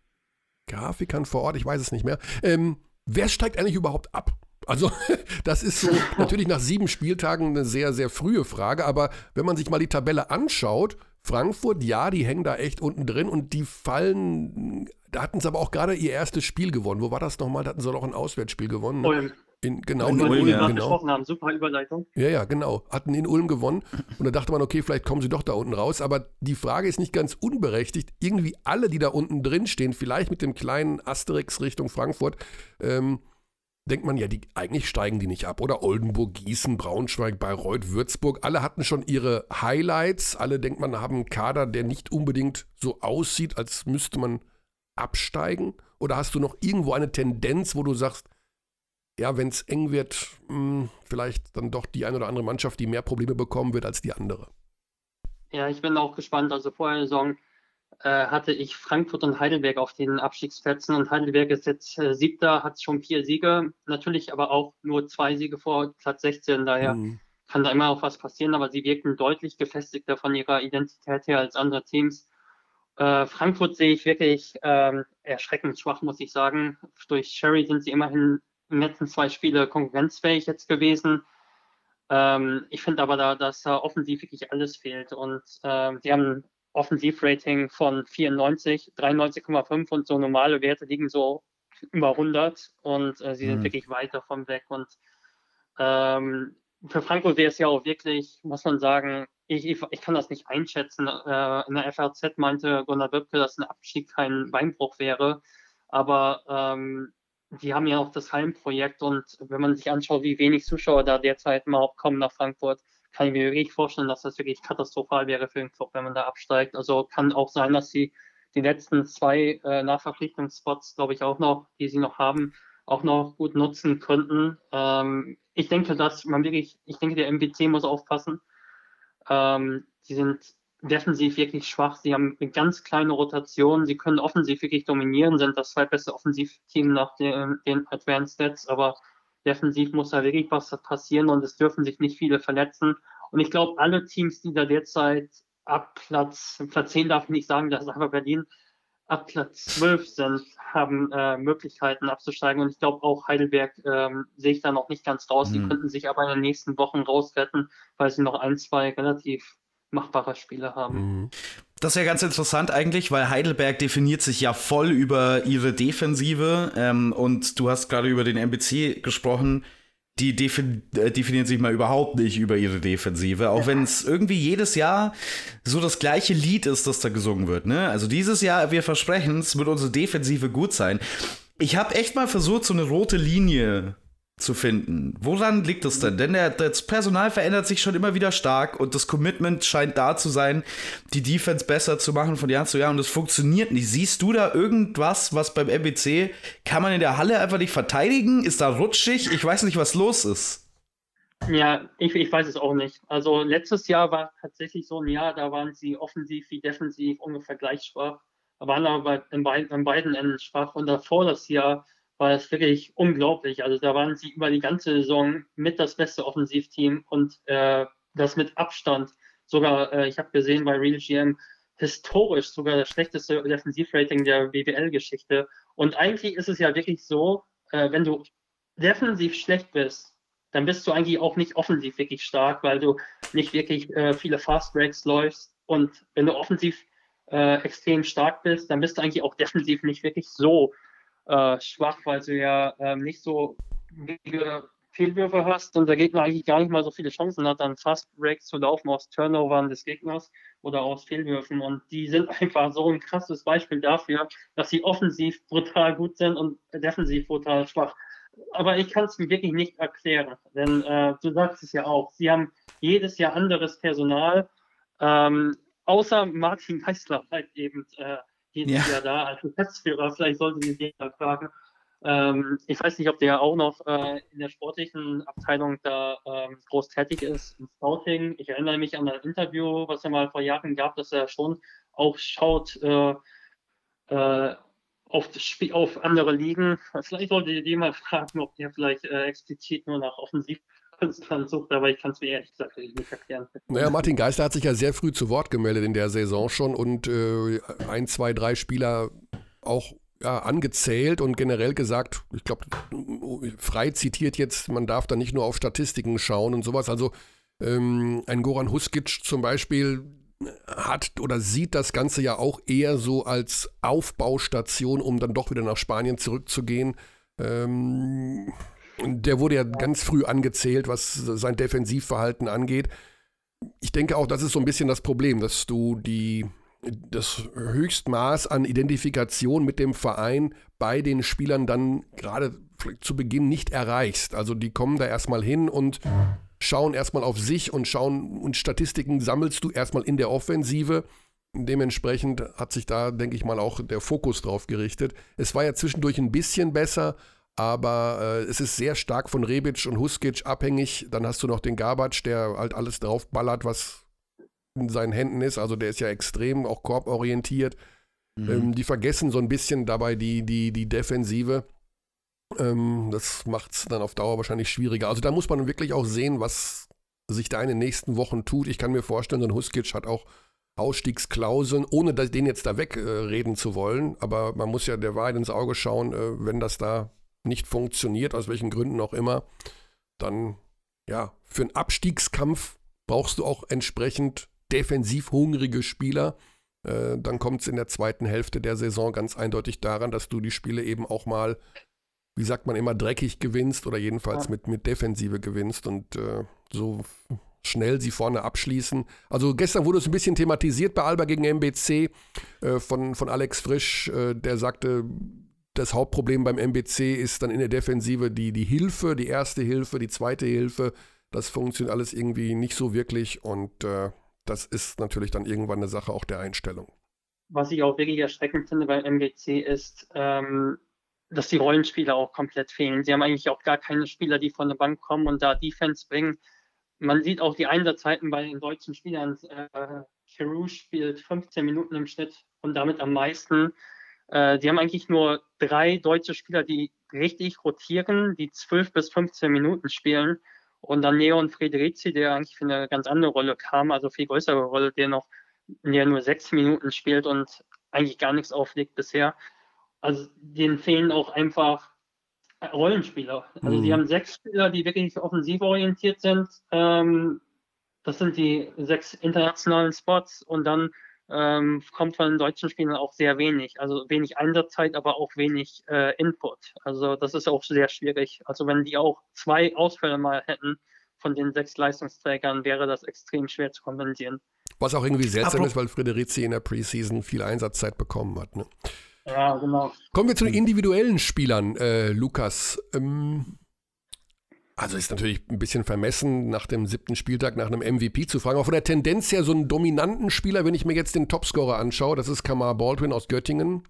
Grafikern vor Ort, ich weiß es nicht mehr. Ähm, wer steigt eigentlich überhaupt ab? Also, das ist so natürlich nach sieben Spieltagen eine sehr, sehr frühe Frage, aber wenn man sich mal die Tabelle anschaut, Frankfurt, ja, die hängen da echt unten drin und die fallen, da hatten sie aber auch gerade ihr erstes Spiel gewonnen. Wo war das nochmal? Da hatten sie doch ein Auswärtsspiel gewonnen. Ne? In, genau, in, in Ulm, ja. genau. haben, super Überleitung. Ja, ja, genau. Hatten in Ulm gewonnen. Und da dachte man, okay, vielleicht kommen sie doch da unten raus. Aber die Frage ist nicht ganz unberechtigt. Irgendwie alle, die da unten drin stehen, vielleicht mit dem kleinen Asterix Richtung Frankfurt, ähm, denkt man ja, die, eigentlich steigen die nicht ab. Oder Oldenburg, Gießen, Braunschweig, Bayreuth, Würzburg. Alle hatten schon ihre Highlights. Alle denkt man, haben einen Kader, der nicht unbedingt so aussieht, als müsste man absteigen. Oder hast du noch irgendwo eine Tendenz, wo du sagst, ja, wenn es eng wird, mh, hm, vielleicht dann doch die eine oder andere Mannschaft, die mehr Probleme bekommen wird als die andere. Ja, ich bin auch gespannt. Also vor der Saison äh, hatte ich Frankfurt und Heidelberg auf den Abstiegsplätzen und Heidelberg ist jetzt äh, siebter, hat schon vier Siege, natürlich aber auch nur zwei Siege vor Platz 16, daher mhm. kann da immer auch was passieren, aber sie wirken deutlich gefestigter von ihrer Identität her als andere Teams. Äh, Frankfurt sehe ich wirklich ähm, erschreckend schwach, muss ich sagen. Durch Sherry sind sie immerhin letzten zwei Spiele konkurrenzfähig jetzt gewesen. Ähm, ich finde aber, da, dass da offensiv wirklich alles fehlt. Und ähm, die haben ein Offensivrating von 94, 93,5 und so normale Werte liegen so über 100 und äh, sie mhm. sind wirklich weit davon weg. Und ähm, für Frankfurt wäre es ja auch wirklich, muss man sagen, ich, ich, ich kann das nicht einschätzen. Äh, in der FRZ meinte Gunnar Böpke, dass ein Abstieg kein Beinbruch wäre. Aber ähm, die haben ja auch das Heimprojekt und wenn man sich anschaut, wie wenig Zuschauer da derzeit überhaupt kommen nach Frankfurt, kann ich mir wirklich vorstellen, dass das wirklich katastrophal wäre für den Club, wenn man da absteigt. Also kann auch sein, dass sie die letzten zwei äh, Nachverpflichtungsspots, glaube ich, auch noch, die sie noch haben, auch noch gut nutzen könnten. Ähm, ich denke, dass man wirklich, ich denke, der MBC muss aufpassen. Ähm, die sind defensiv wirklich schwach. Sie haben eine ganz kleine Rotation. Sie können offensiv wirklich dominieren, sind das zweitbeste Offensivteam nach den, den Advanced Stats, aber defensiv muss da wirklich was passieren und es dürfen sich nicht viele verletzen. Und ich glaube, alle Teams, die da derzeit ab Platz, Platz 10 darf ich nicht sagen, das ist einfach Berlin, ab Platz 12 sind, haben äh, Möglichkeiten abzusteigen. Und ich glaube auch Heidelberg ähm, sehe ich da noch nicht ganz raus. Mhm. Die könnten sich aber in den nächsten Wochen rausretten, weil sie noch ein, zwei relativ machbare Spiele haben. Mhm. Das ist ja ganz interessant eigentlich, weil Heidelberg definiert sich ja voll über ihre Defensive ähm, und du hast gerade über den MBC gesprochen. Die defin äh, definieren sich mal überhaupt nicht über ihre Defensive, auch ja. wenn es irgendwie jedes Jahr so das gleiche Lied ist, das da gesungen wird. Ne? Also dieses Jahr, wir versprechen, es wird unsere Defensive gut sein. Ich habe echt mal versucht, so eine rote Linie zu finden. Woran liegt das denn? Denn der, das Personal verändert sich schon immer wieder stark und das Commitment scheint da zu sein, die Defense besser zu machen von Jahr zu Jahr und es funktioniert nicht. Siehst du da irgendwas, was beim MBC, kann man in der Halle einfach nicht verteidigen? Ist da rutschig? Ich weiß nicht, was los ist. Ja, ich, ich weiß es auch nicht. Also letztes Jahr war tatsächlich so ein Jahr, da waren sie offensiv wie defensiv ungefähr gleich schwach, waren aber in beiden Enden schwach und davor das Jahr war es wirklich unglaublich. Also da waren sie über die ganze Saison mit das beste Offensivteam und äh, das mit Abstand. Sogar, äh, ich habe gesehen bei Real GM, historisch sogar das schlechteste Defensivrating der BWL-Geschichte. Und eigentlich ist es ja wirklich so, äh, wenn du defensiv schlecht bist, dann bist du eigentlich auch nicht offensiv wirklich stark, weil du nicht wirklich äh, viele Fast Breaks läufst. Und wenn du offensiv äh, extrem stark bist, dann bist du eigentlich auch defensiv nicht wirklich so äh, schwach, weil du ja äh, nicht so wenige Fehlwürfe hast und der Gegner eigentlich gar nicht mal so viele Chancen hat, dann Fast Breaks zu laufen aus Turnovern des Gegners oder aus Fehlwürfen. Und die sind einfach so ein krasses Beispiel dafür, dass sie offensiv brutal gut sind und defensiv brutal schwach. Aber ich kann es mir wirklich nicht erklären, denn äh, du sagst es ja auch, sie haben jedes Jahr anderes Personal, ähm, außer Martin Geisler halt eben äh, jedes ja. Jahr da als Geschäftsführer. Vielleicht sollten Sie den da fragen. Ähm, ich weiß nicht, ob der auch noch äh, in der sportlichen Abteilung da ähm, groß tätig ist im Scouting. Ich erinnere mich an ein Interview, was er mal vor Jahren gab, dass er schon auch schaut äh, äh, auf, auf, andere Ligen. Vielleicht sollte ihr die mal fragen, ob der vielleicht äh, explizit nur nach Offensivkünstlern sucht, aber ich kann es mir ehrlich gesagt nicht erklären. Naja, Martin Geister hat sich ja sehr früh zu Wort gemeldet in der Saison schon und äh, ein, zwei, drei Spieler auch ja, angezählt und generell gesagt, ich glaube, frei zitiert jetzt, man darf da nicht nur auf Statistiken schauen und sowas. Also ähm, ein Goran Huskic zum Beispiel hat oder sieht das Ganze ja auch eher so als Aufbaustation, um dann doch wieder nach Spanien zurückzugehen. Ähm, der wurde ja ganz früh angezählt, was sein Defensivverhalten angeht. Ich denke auch, das ist so ein bisschen das Problem, dass du die das Höchstmaß an Identifikation mit dem Verein bei den Spielern dann gerade zu Beginn nicht erreichst. Also die kommen da erstmal hin und schauen erstmal auf sich und schauen und Statistiken sammelst du erstmal in der Offensive. Dementsprechend hat sich da, denke ich mal, auch der Fokus drauf gerichtet. Es war ja zwischendurch ein bisschen besser, aber äh, es ist sehr stark von Rebic und Huskic abhängig. Dann hast du noch den Gabac, der halt alles draufballert, was in seinen Händen ist. Also der ist ja extrem auch korborientiert. Mhm. Ähm, die vergessen so ein bisschen dabei die, die, die Defensive. Ähm, das macht es dann auf Dauer wahrscheinlich schwieriger. Also da muss man wirklich auch sehen, was sich da in den nächsten Wochen tut. Ich kann mir vorstellen, so ein Huskic hat auch Ausstiegsklauseln, ohne den jetzt da wegreden äh, zu wollen. Aber man muss ja der Wahrheit ins Auge schauen, äh, wenn das da nicht funktioniert, aus welchen Gründen auch immer, dann ja, für einen Abstiegskampf brauchst du auch entsprechend defensiv hungrige Spieler, äh, dann kommt es in der zweiten Hälfte der Saison ganz eindeutig daran, dass du die Spiele eben auch mal, wie sagt man immer, dreckig gewinnst oder jedenfalls mit, mit Defensive gewinnst und äh, so schnell sie vorne abschließen. Also gestern wurde es ein bisschen thematisiert bei Alba gegen MBC äh, von, von Alex Frisch, äh, der sagte, das Hauptproblem beim MBC ist dann in der Defensive die, die Hilfe, die erste Hilfe, die zweite Hilfe. Das funktioniert alles irgendwie nicht so wirklich und äh, das ist natürlich dann irgendwann eine Sache auch der Einstellung. Was ich auch wirklich erschreckend finde beim MBC ist, ähm, dass die Rollenspieler auch komplett fehlen. Sie haben eigentlich auch gar keine Spieler, die von der Bank kommen und da Defense bringen. Man sieht auch die Einsatzzeiten bei den deutschen Spielern. Äh, Cheroux spielt 15 Minuten im Schnitt und damit am meisten. Äh, die haben eigentlich nur drei deutsche Spieler, die richtig rotieren, die 12 bis 15 Minuten spielen. Und dann Leon Frederici, der eigentlich für eine ganz andere Rolle kam, also viel größere Rolle, der noch der nur sechs Minuten spielt und eigentlich gar nichts auflegt bisher. Also denen fehlen auch einfach Rollenspieler. Also mhm. die haben sechs Spieler, die wirklich offensiv orientiert sind. Ähm, das sind die sechs internationalen Spots und dann ähm, kommt von den deutschen Spielern auch sehr wenig. Also wenig Einsatzzeit, aber auch wenig äh, Input. Also das ist auch sehr schwierig. Also wenn die auch zwei Ausfälle mal hätten von den sechs Leistungsträgern, wäre das extrem schwer zu kompensieren. Was auch irgendwie seltsam ist, weil Frederici in der Preseason viel Einsatzzeit bekommen hat. Ne? Ja, genau. Kommen wir zu den individuellen Spielern, äh, Lukas. Ähm, also ist natürlich ein bisschen vermessen, nach dem siebten Spieltag nach einem MVP zu fragen. Aber von der Tendenz her so einen dominanten Spieler, wenn ich mir jetzt den Topscorer anschaue, das ist Kamar Baldwin aus Göttingen,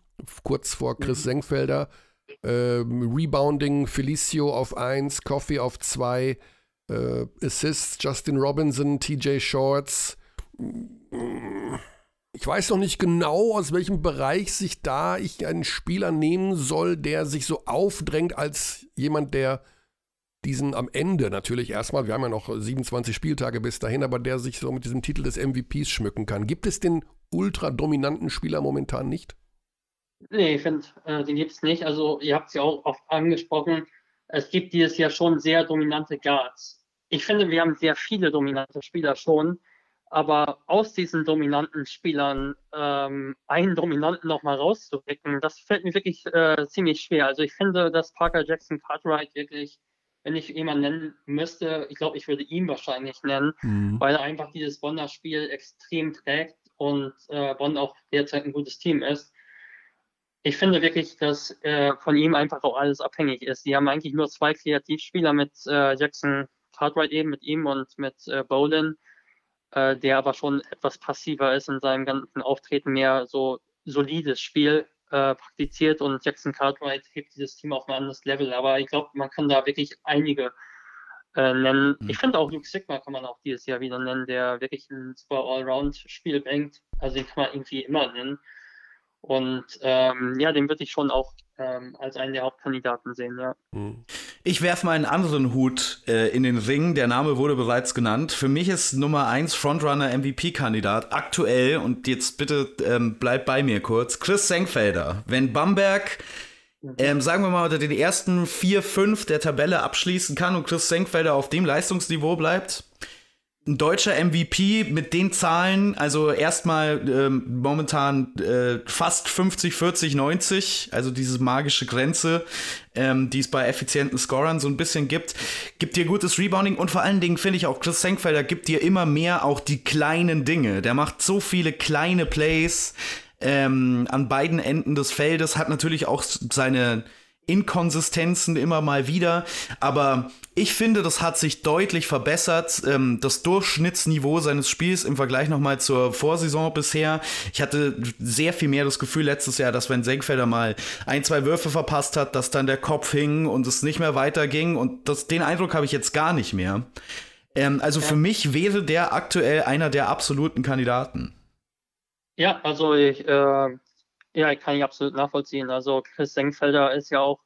kurz vor Chris mhm. Senkfelder. Ähm, Rebounding, Felicio auf 1, Coffee auf 2, äh, Assists, Justin Robinson, TJ Shorts. Ich weiß noch nicht genau, aus welchem Bereich sich da ich einen Spieler nehmen soll, der sich so aufdrängt als jemand, der diesen am Ende natürlich erstmal, wir haben ja noch 27 Spieltage bis dahin, aber der sich so mit diesem Titel des MVPs schmücken kann. Gibt es den ultra dominanten Spieler momentan nicht? Nee, ich finde, äh, den gibt es nicht. Also, ihr habt es ja auch oft angesprochen. Es gibt dieses Jahr schon sehr dominante Guards. Ich finde, wir haben sehr viele dominante Spieler schon. Aber aus diesen dominanten Spielern ähm, einen Dominanten nochmal rauszupicken, das fällt mir wirklich äh, ziemlich schwer. Also ich finde, dass Parker Jackson Cartwright wirklich, wenn ich jemanden nennen müsste, ich glaube, ich würde ihn wahrscheinlich nennen, mhm. weil er einfach dieses Bonner Spiel extrem trägt und äh, Bonn auch derzeit ein gutes Team ist. Ich finde wirklich, dass äh, von ihm einfach auch alles abhängig ist. Die haben eigentlich nur zwei Kreativspieler mit äh, Jackson Cartwright eben, mit ihm und mit äh, Bolin äh, der aber schon etwas passiver ist in seinem ganzen Auftreten, mehr so solides Spiel äh, praktiziert und Jackson Cartwright hebt dieses Team auf ein anderes Level. Aber ich glaube, man kann da wirklich einige äh, nennen. Mhm. Ich finde auch Luke Sigma kann man auch dieses Jahr wieder nennen, der wirklich ein super Allround-Spiel bringt. Also den kann man irgendwie immer nennen. Und ähm, ja, den würde ich schon auch ähm, als einen der Hauptkandidaten sehen, ja. Hm. Ich werfe mal einen anderen Hut äh, in den Ring. Der Name wurde bereits genannt. Für mich ist Nummer 1 Frontrunner MVP-Kandidat aktuell und jetzt bitte ähm, bleib bei mir kurz. Chris Senkfelder. Wenn Bamberg mhm. ähm, sagen wir mal, unter den ersten vier, fünf der Tabelle abschließen kann und Chris Senkfelder auf dem Leistungsniveau bleibt, ein deutscher MVP mit den Zahlen, also erstmal ähm, momentan äh, fast 50, 40, 90, also diese magische Grenze, ähm, die es bei effizienten Scorern so ein bisschen gibt, gibt dir gutes Rebounding und vor allen Dingen finde ich auch Chris Senkfelder gibt dir immer mehr auch die kleinen Dinge. Der macht so viele kleine Plays ähm, an beiden Enden des Feldes, hat natürlich auch seine Inkonsistenzen immer mal wieder, aber ich finde, das hat sich deutlich verbessert. Ähm, das Durchschnittsniveau seines Spiels im Vergleich nochmal zur Vorsaison bisher. Ich hatte sehr viel mehr das Gefühl letztes Jahr, dass wenn Senkfelder mal ein, zwei Würfe verpasst hat, dass dann der Kopf hing und es nicht mehr weiterging. Und das, den Eindruck habe ich jetzt gar nicht mehr. Ähm, also für mich wäre der aktuell einer der absoluten Kandidaten. Ja, also ich, äh, ja, kann ich absolut nachvollziehen. Also Chris Senkfelder ist ja auch,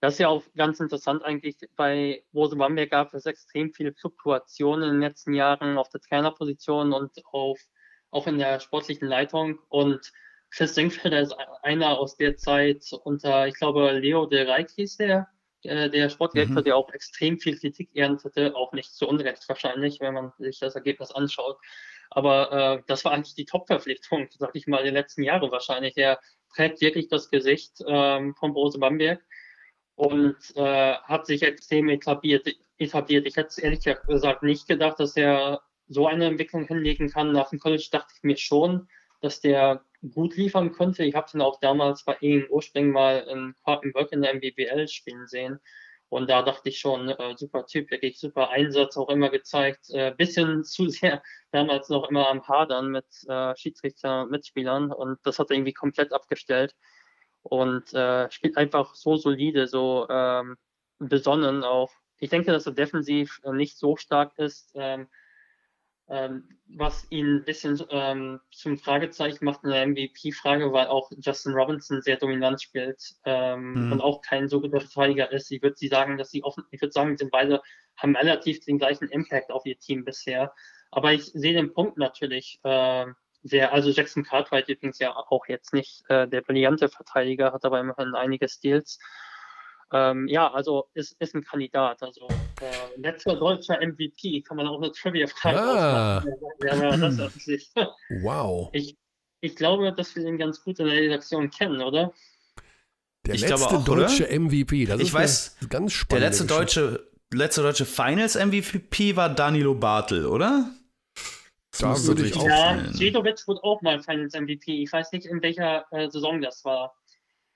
das ist ja auch ganz interessant eigentlich, bei Rose Bamberg gab es extrem viele Fluktuationen in den letzten Jahren auf der Trainerposition und auf, auch in der sportlichen Leitung. Und Chris Senkfelder ist einer aus der Zeit unter, ich glaube, Leo de Reich hieß der, der Sportdirektor, mhm. der auch extrem viel Kritik erntete, auch nicht zu Unrecht wahrscheinlich, wenn man sich das Ergebnis anschaut. Aber äh, das war eigentlich die Top-Verpflichtung, sag ich mal, der letzten Jahre wahrscheinlich. Er trägt wirklich das Gesicht ähm, von Brose Bamberg und äh, hat sich extrem etabliert, etabliert. Ich hätte ehrlich gesagt nicht gedacht, dass er so eine Entwicklung hinlegen kann. Nach dem College dachte ich mir schon, dass der gut liefern könnte. Ich habe ihn auch damals bei ihm ursprünglich mal in Quartenberg in der MBBL spielen sehen. Und da dachte ich schon, äh, super Typ, wirklich super Einsatz auch immer gezeigt. Äh, bisschen zu sehr damals noch immer am Hadern mit äh, Schiedsrichter Mitspielern und das hat er irgendwie komplett abgestellt und äh, spielt einfach so solide, so ähm, besonnen auch. Ich denke, dass er defensiv äh, nicht so stark ist. Ähm, was ihn ein bisschen ähm, zum Fragezeichen macht in der MVP-Frage, weil auch Justin Robinson sehr dominant spielt ähm, mhm. und auch kein so guter Verteidiger ist. Ich würde sie sagen, dass sie offen, ich würde sagen, sind beide haben relativ den gleichen Impact auf ihr Team bisher. Aber ich sehe den Punkt natürlich äh, sehr, also Jackson Cartwright übrigens ja auch jetzt nicht äh, der brillante Verteidiger, hat aber immerhin einige Steals. Ähm, ja, also ist, ist ein Kandidat. Also äh, letzter deutscher MVP kann man auch eine Trivia-Frage ah. Ja, das wow. Ich, ich glaube, dass wir den ganz gut in der Redaktion kennen, oder? Der ich letzte auch, deutsche oder? MVP. Das ich weiß, ganz spannend. Der letzte deutsche, letzte deutsche Finals-MVP war Danilo Bartel, oder? Das da würde ich auch Ja, Cedovic wurde auch mal Finals-MVP. Ich weiß nicht, in welcher äh, Saison das war.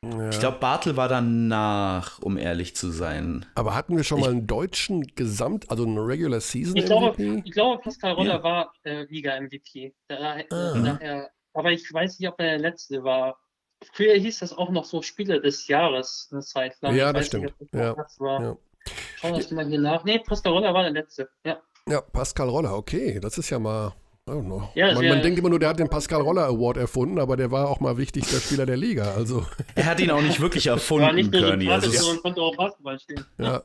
Ja. Ich glaube, Bartel war danach, um ehrlich zu sein. Aber hatten wir schon ich, mal einen deutschen Gesamt, also einen Regular Season ich glaube, MVP? Ich glaube, Pascal Roller ja. war äh, Liga-MVP. Da, ah. aber ich weiß nicht, ob er der letzte war. Früher hieß das auch noch so Spiele des Jahres eine Zeit lang. Ja, das stimmt. Nicht, das ja. War. ja. Schauen wir mal hier nach. Nee, Pascal Roller war der letzte. Ja. Ja, Pascal Roller, okay. Das ist ja mal ja, man, man denkt immer nur, der hat den Pascal Roller Award erfunden, aber der war auch mal wichtigster Spieler der Liga. Also. Er hat ihn auch nicht wirklich erfunden, war nicht Körny. Also, ja. konnte auch Basketball spielen. Ja,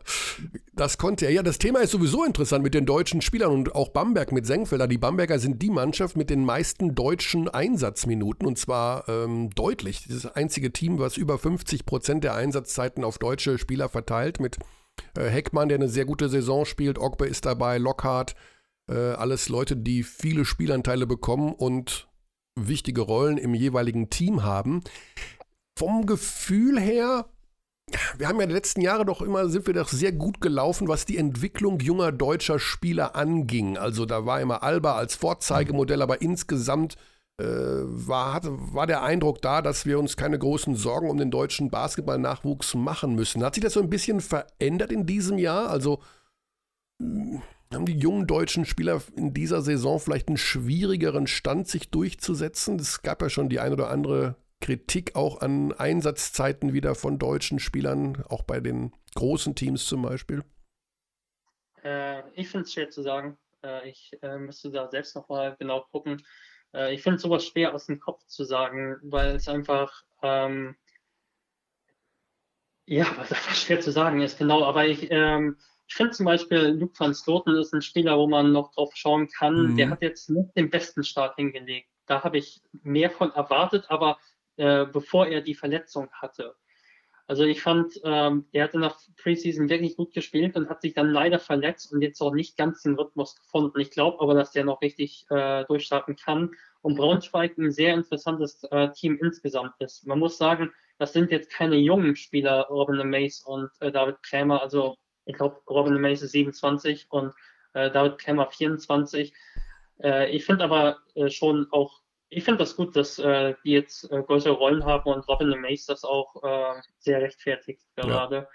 das konnte er. Ja, das Thema ist sowieso interessant mit den deutschen Spielern und auch Bamberg mit Senkfelder. Die Bamberger sind die Mannschaft mit den meisten deutschen Einsatzminuten und zwar ähm, deutlich. Das einzige Team, was über 50 Prozent der Einsatzzeiten auf deutsche Spieler verteilt mit äh, Heckmann, der eine sehr gute Saison spielt. Ogbe ist dabei, Lockhart. Äh, alles Leute, die viele Spielanteile bekommen und wichtige Rollen im jeweiligen Team haben. Vom Gefühl her, wir haben ja die letzten Jahre doch immer, sind wir doch sehr gut gelaufen, was die Entwicklung junger deutscher Spieler anging. Also da war immer Alba als Vorzeigemodell, aber insgesamt äh, war, hatte, war der Eindruck da, dass wir uns keine großen Sorgen um den deutschen Basketballnachwuchs machen müssen. Hat sich das so ein bisschen verändert in diesem Jahr? Also haben die jungen deutschen Spieler in dieser Saison vielleicht einen schwierigeren Stand, sich durchzusetzen? Es gab ja schon die ein oder andere Kritik auch an Einsatzzeiten wieder von deutschen Spielern, auch bei den großen Teams zum Beispiel. Äh, ich finde es schwer zu sagen. Äh, ich äh, müsste da selbst nochmal genau gucken. Äh, ich finde sowas schwer aus dem Kopf zu sagen, weil es einfach, ähm, ja, was einfach schwer zu sagen ist, genau. Aber ich, ähm, ich finde zum Beispiel, Luke van Sloten ist ein Spieler, wo man noch drauf schauen kann. Mhm. Der hat jetzt nicht den besten Start hingelegt. Da habe ich mehr von erwartet, aber äh, bevor er die Verletzung hatte. Also ich fand, ähm, er hat in der Preseason wirklich gut gespielt und hat sich dann leider verletzt und jetzt auch nicht ganz den Rhythmus gefunden. Ich glaube aber, dass der noch richtig äh, durchstarten kann und Braunschweig ein sehr interessantes äh, Team insgesamt ist. Man muss sagen, das sind jetzt keine jungen Spieler, Robin Mace und äh, David Krämer. Also ich glaube, Robin Mace ist 27 und äh, David Krämer 24. Äh, ich finde aber äh, schon auch ich finde das gut, dass äh, die jetzt äh, größere Rollen haben und Robin Mace das auch äh, sehr rechtfertigt gerade.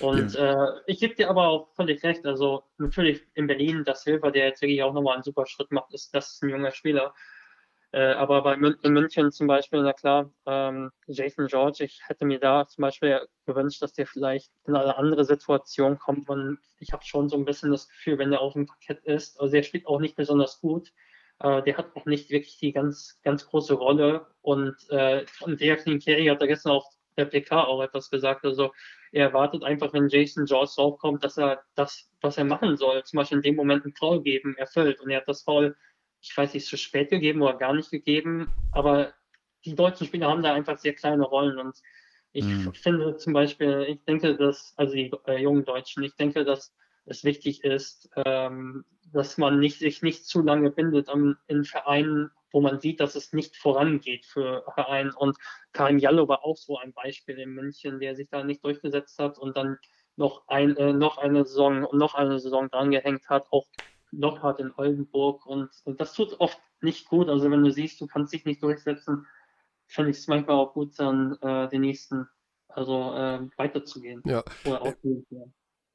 Ja. Und ja. Ich gebe dir aber auch völlig recht. Also natürlich in Berlin, das Silver, der jetzt wirklich auch nochmal einen super Schritt macht, ist das ist ein junger Spieler. Äh, aber bei Mün in München zum Beispiel, na klar, ähm, Jason George, ich hätte mir da zum Beispiel gewünscht, dass der vielleicht in eine andere Situation kommt. Und ich habe schon so ein bisschen das Gefühl, wenn er auf dem Parkett ist, also er spielt auch nicht besonders gut. Äh, der hat auch nicht wirklich die ganz, ganz große Rolle. Und äh, Andrea Klinkeri hat da gestern auch der PK auch etwas gesagt. Also er erwartet einfach, wenn Jason George draufkommt, dass er das, was er machen soll, zum Beispiel in dem Moment ein Foul geben, erfüllt. Und er hat das Foul, ich weiß nicht, zu spät gegeben oder gar nicht gegeben. Aber die deutschen Spieler haben da einfach sehr kleine Rollen. Und ich mhm. finde zum Beispiel, ich denke, dass, also die äh, jungen Deutschen, ich denke, dass es wichtig ist, ähm, dass man nicht, sich nicht zu lange bindet an, in Vereinen, wo man sieht, dass es nicht vorangeht für Vereine. Und Karim Jallo war auch so ein Beispiel in München, der sich da nicht durchgesetzt hat und dann noch, ein, äh, noch eine Saison und noch eine Saison drangehängt hat, auch Lockhart in Oldenburg. Und, und, das tut oft nicht gut. Also wenn du siehst, du kannst dich nicht durchsetzen, finde ich es manchmal auch gut, dann äh, den nächsten, also äh, weiterzugehen. Ja. Oder auch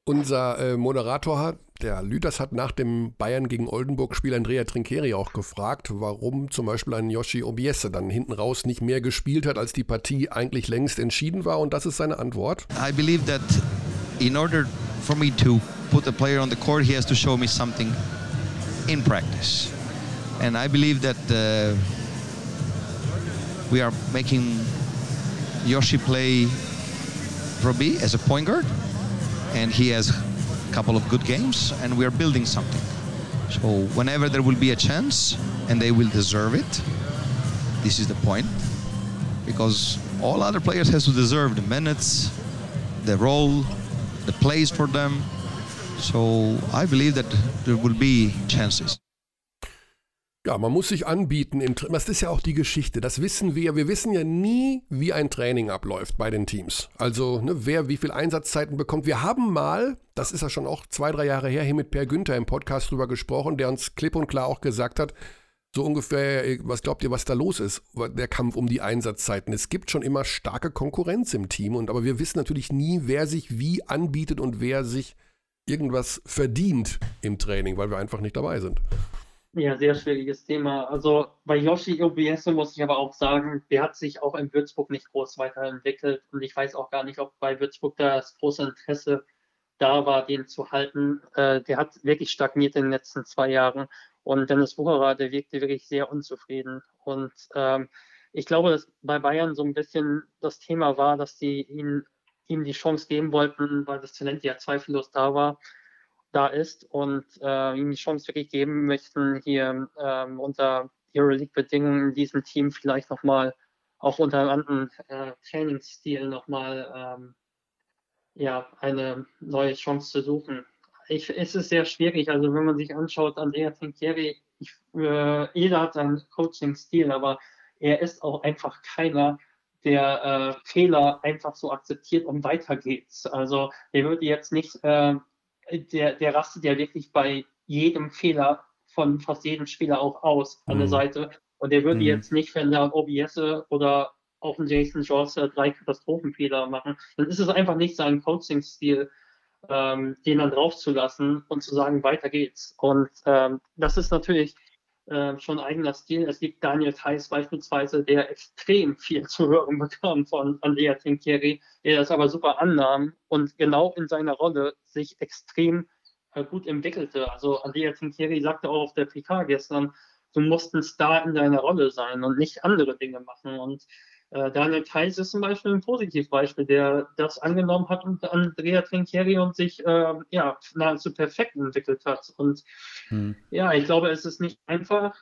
unser äh, Moderator hat, der Lüders hat nach dem Bayern gegen Oldenburg-Spiel Andrea Trinkeri auch gefragt, warum zum Beispiel ein Yoshi Obiese dann hinten raus nicht mehr gespielt hat, als die Partie eigentlich längst entschieden war. Und das ist seine Antwort. I believe that in order for me to put a player on the court, he has to show me something in practice. And I believe that uh, we are making Yoshi play Robbie as a point guard. and he has a couple of good games, and we are building something. So whenever there will be a chance, and they will deserve it, this is the point, because all other players has to deserve the minutes, the role, the place for them. So I believe that there will be chances. Ja, man muss sich anbieten. Im, das ist ja auch die Geschichte. Das wissen wir. Wir wissen ja nie, wie ein Training abläuft bei den Teams. Also, ne, wer wie viel Einsatzzeiten bekommt. Wir haben mal, das ist ja schon auch zwei, drei Jahre her, hier mit Per Günther im Podcast drüber gesprochen, der uns klipp und klar auch gesagt hat, so ungefähr, was glaubt ihr, was da los ist, der Kampf um die Einsatzzeiten. Es gibt schon immer starke Konkurrenz im Team, und aber wir wissen natürlich nie, wer sich wie anbietet und wer sich irgendwas verdient im Training, weil wir einfach nicht dabei sind. Ja, sehr schwieriges Thema. Also bei Yoshi Obiese muss ich aber auch sagen, der hat sich auch in Würzburg nicht groß weiterentwickelt und ich weiß auch gar nicht, ob bei Würzburg das große Interesse da war, den zu halten. Äh, der hat wirklich stagniert in den letzten zwei Jahren und Dennis Wucherer, der wirkte wirklich sehr unzufrieden. Und ähm, ich glaube, dass bei Bayern so ein bisschen das Thema war, dass die ihn, ihm die Chance geben wollten, weil das Talent ja zweifellos da war da ist und äh, ihm die Chance wirklich geben möchten, hier ähm, unter Euroleague-Bedingungen in diesem Team vielleicht nochmal auch unter einem anderen äh, Trainingsstil nochmal ähm, ja, eine neue Chance zu suchen. ich, es ist sehr schwierig. Also wenn man sich anschaut, Andrea Trinchieri, ich, äh, jeder hat seinen Coaching-Stil, aber er ist auch einfach keiner, der äh, Fehler einfach so akzeptiert und weiter geht's. Also der würde jetzt nicht, äh, der, der rastet ja wirklich bei jedem Fehler von fast jedem Spieler auch aus an der mhm. Seite. Und der würde mhm. jetzt nicht, wenn da OBS oder auch ein Jason Jones drei Katastrophenfehler machen, dann ist es einfach nicht sein Coaching-Stil, ähm, den dann draufzulassen und zu sagen, weiter geht's. Und ähm, das ist natürlich äh, schon eigener Stil. Es gibt Daniel Theiss beispielsweise, der extrem viel zu hören bekam von Andrea Tinkieri, der das aber super annahm und genau in seiner Rolle sich extrem äh, gut entwickelte. Also Andrea Tinkieri sagte auch auf der PK gestern, du musst ein Star in deiner Rolle sein und nicht andere Dinge machen. Und äh, Daniel Theiss ist zum Beispiel ein Positivbeispiel, der das angenommen hat und Andrea Trinchieri und sich äh, ja, nahezu perfekt entwickelt hat. Und hm. ja, ich glaube, es ist nicht einfach,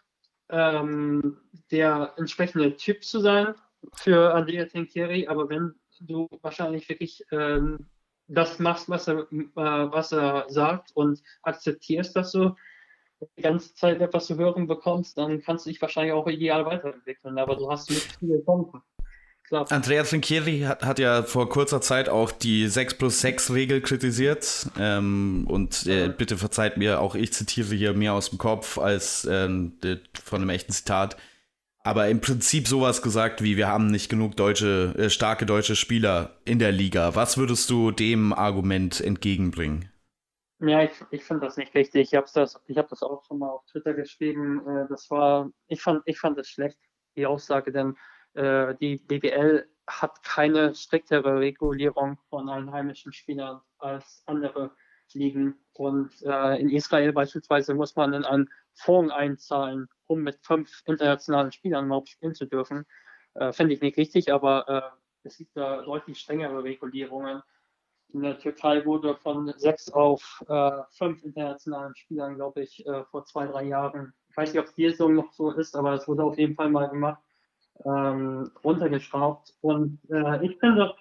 ähm, der entsprechende Typ zu sein für Andrea Trinchieri, aber wenn du wahrscheinlich wirklich ähm, das machst, was er, äh, was er sagt und akzeptierst, dass du die ganze Zeit etwas zu hören bekommst, dann kannst du dich wahrscheinlich auch ideal weiterentwickeln, aber du hast nicht viele Chancen. Klar. Andrea Trinchieri hat, hat, ja vor kurzer Zeit auch die 6 plus 6 Regel kritisiert. Ähm, und äh, bitte verzeiht mir, auch ich zitiere hier mehr aus dem Kopf als ähm, von einem echten Zitat. Aber im Prinzip sowas gesagt wie, wir haben nicht genug deutsche, äh, starke deutsche Spieler in der Liga. Was würdest du dem Argument entgegenbringen? Ja, ich, ich finde das nicht richtig. Ich habe das, hab das auch schon mal auf Twitter geschrieben. Äh, das war, ich fand, ich fand das schlecht, die Aussage, denn äh, die BWL hat keine striktere Regulierung von einheimischen Spielern als andere Ligen. Und äh, in Israel beispielsweise muss man in einen Fonds einzahlen, um mit fünf internationalen Spielern überhaupt spielen zu dürfen. Äh, Finde ich nicht richtig, aber äh, es gibt da deutlich strengere Regulierungen. In der Türkei wurde von sechs auf äh, fünf internationalen Spielern, glaube ich, äh, vor zwei, drei Jahren, ich weiß nicht, ob es hier so noch so ist, aber es wurde auf jeden Fall mal gemacht, ähm, runtergeschraubt. Und äh, ich finde,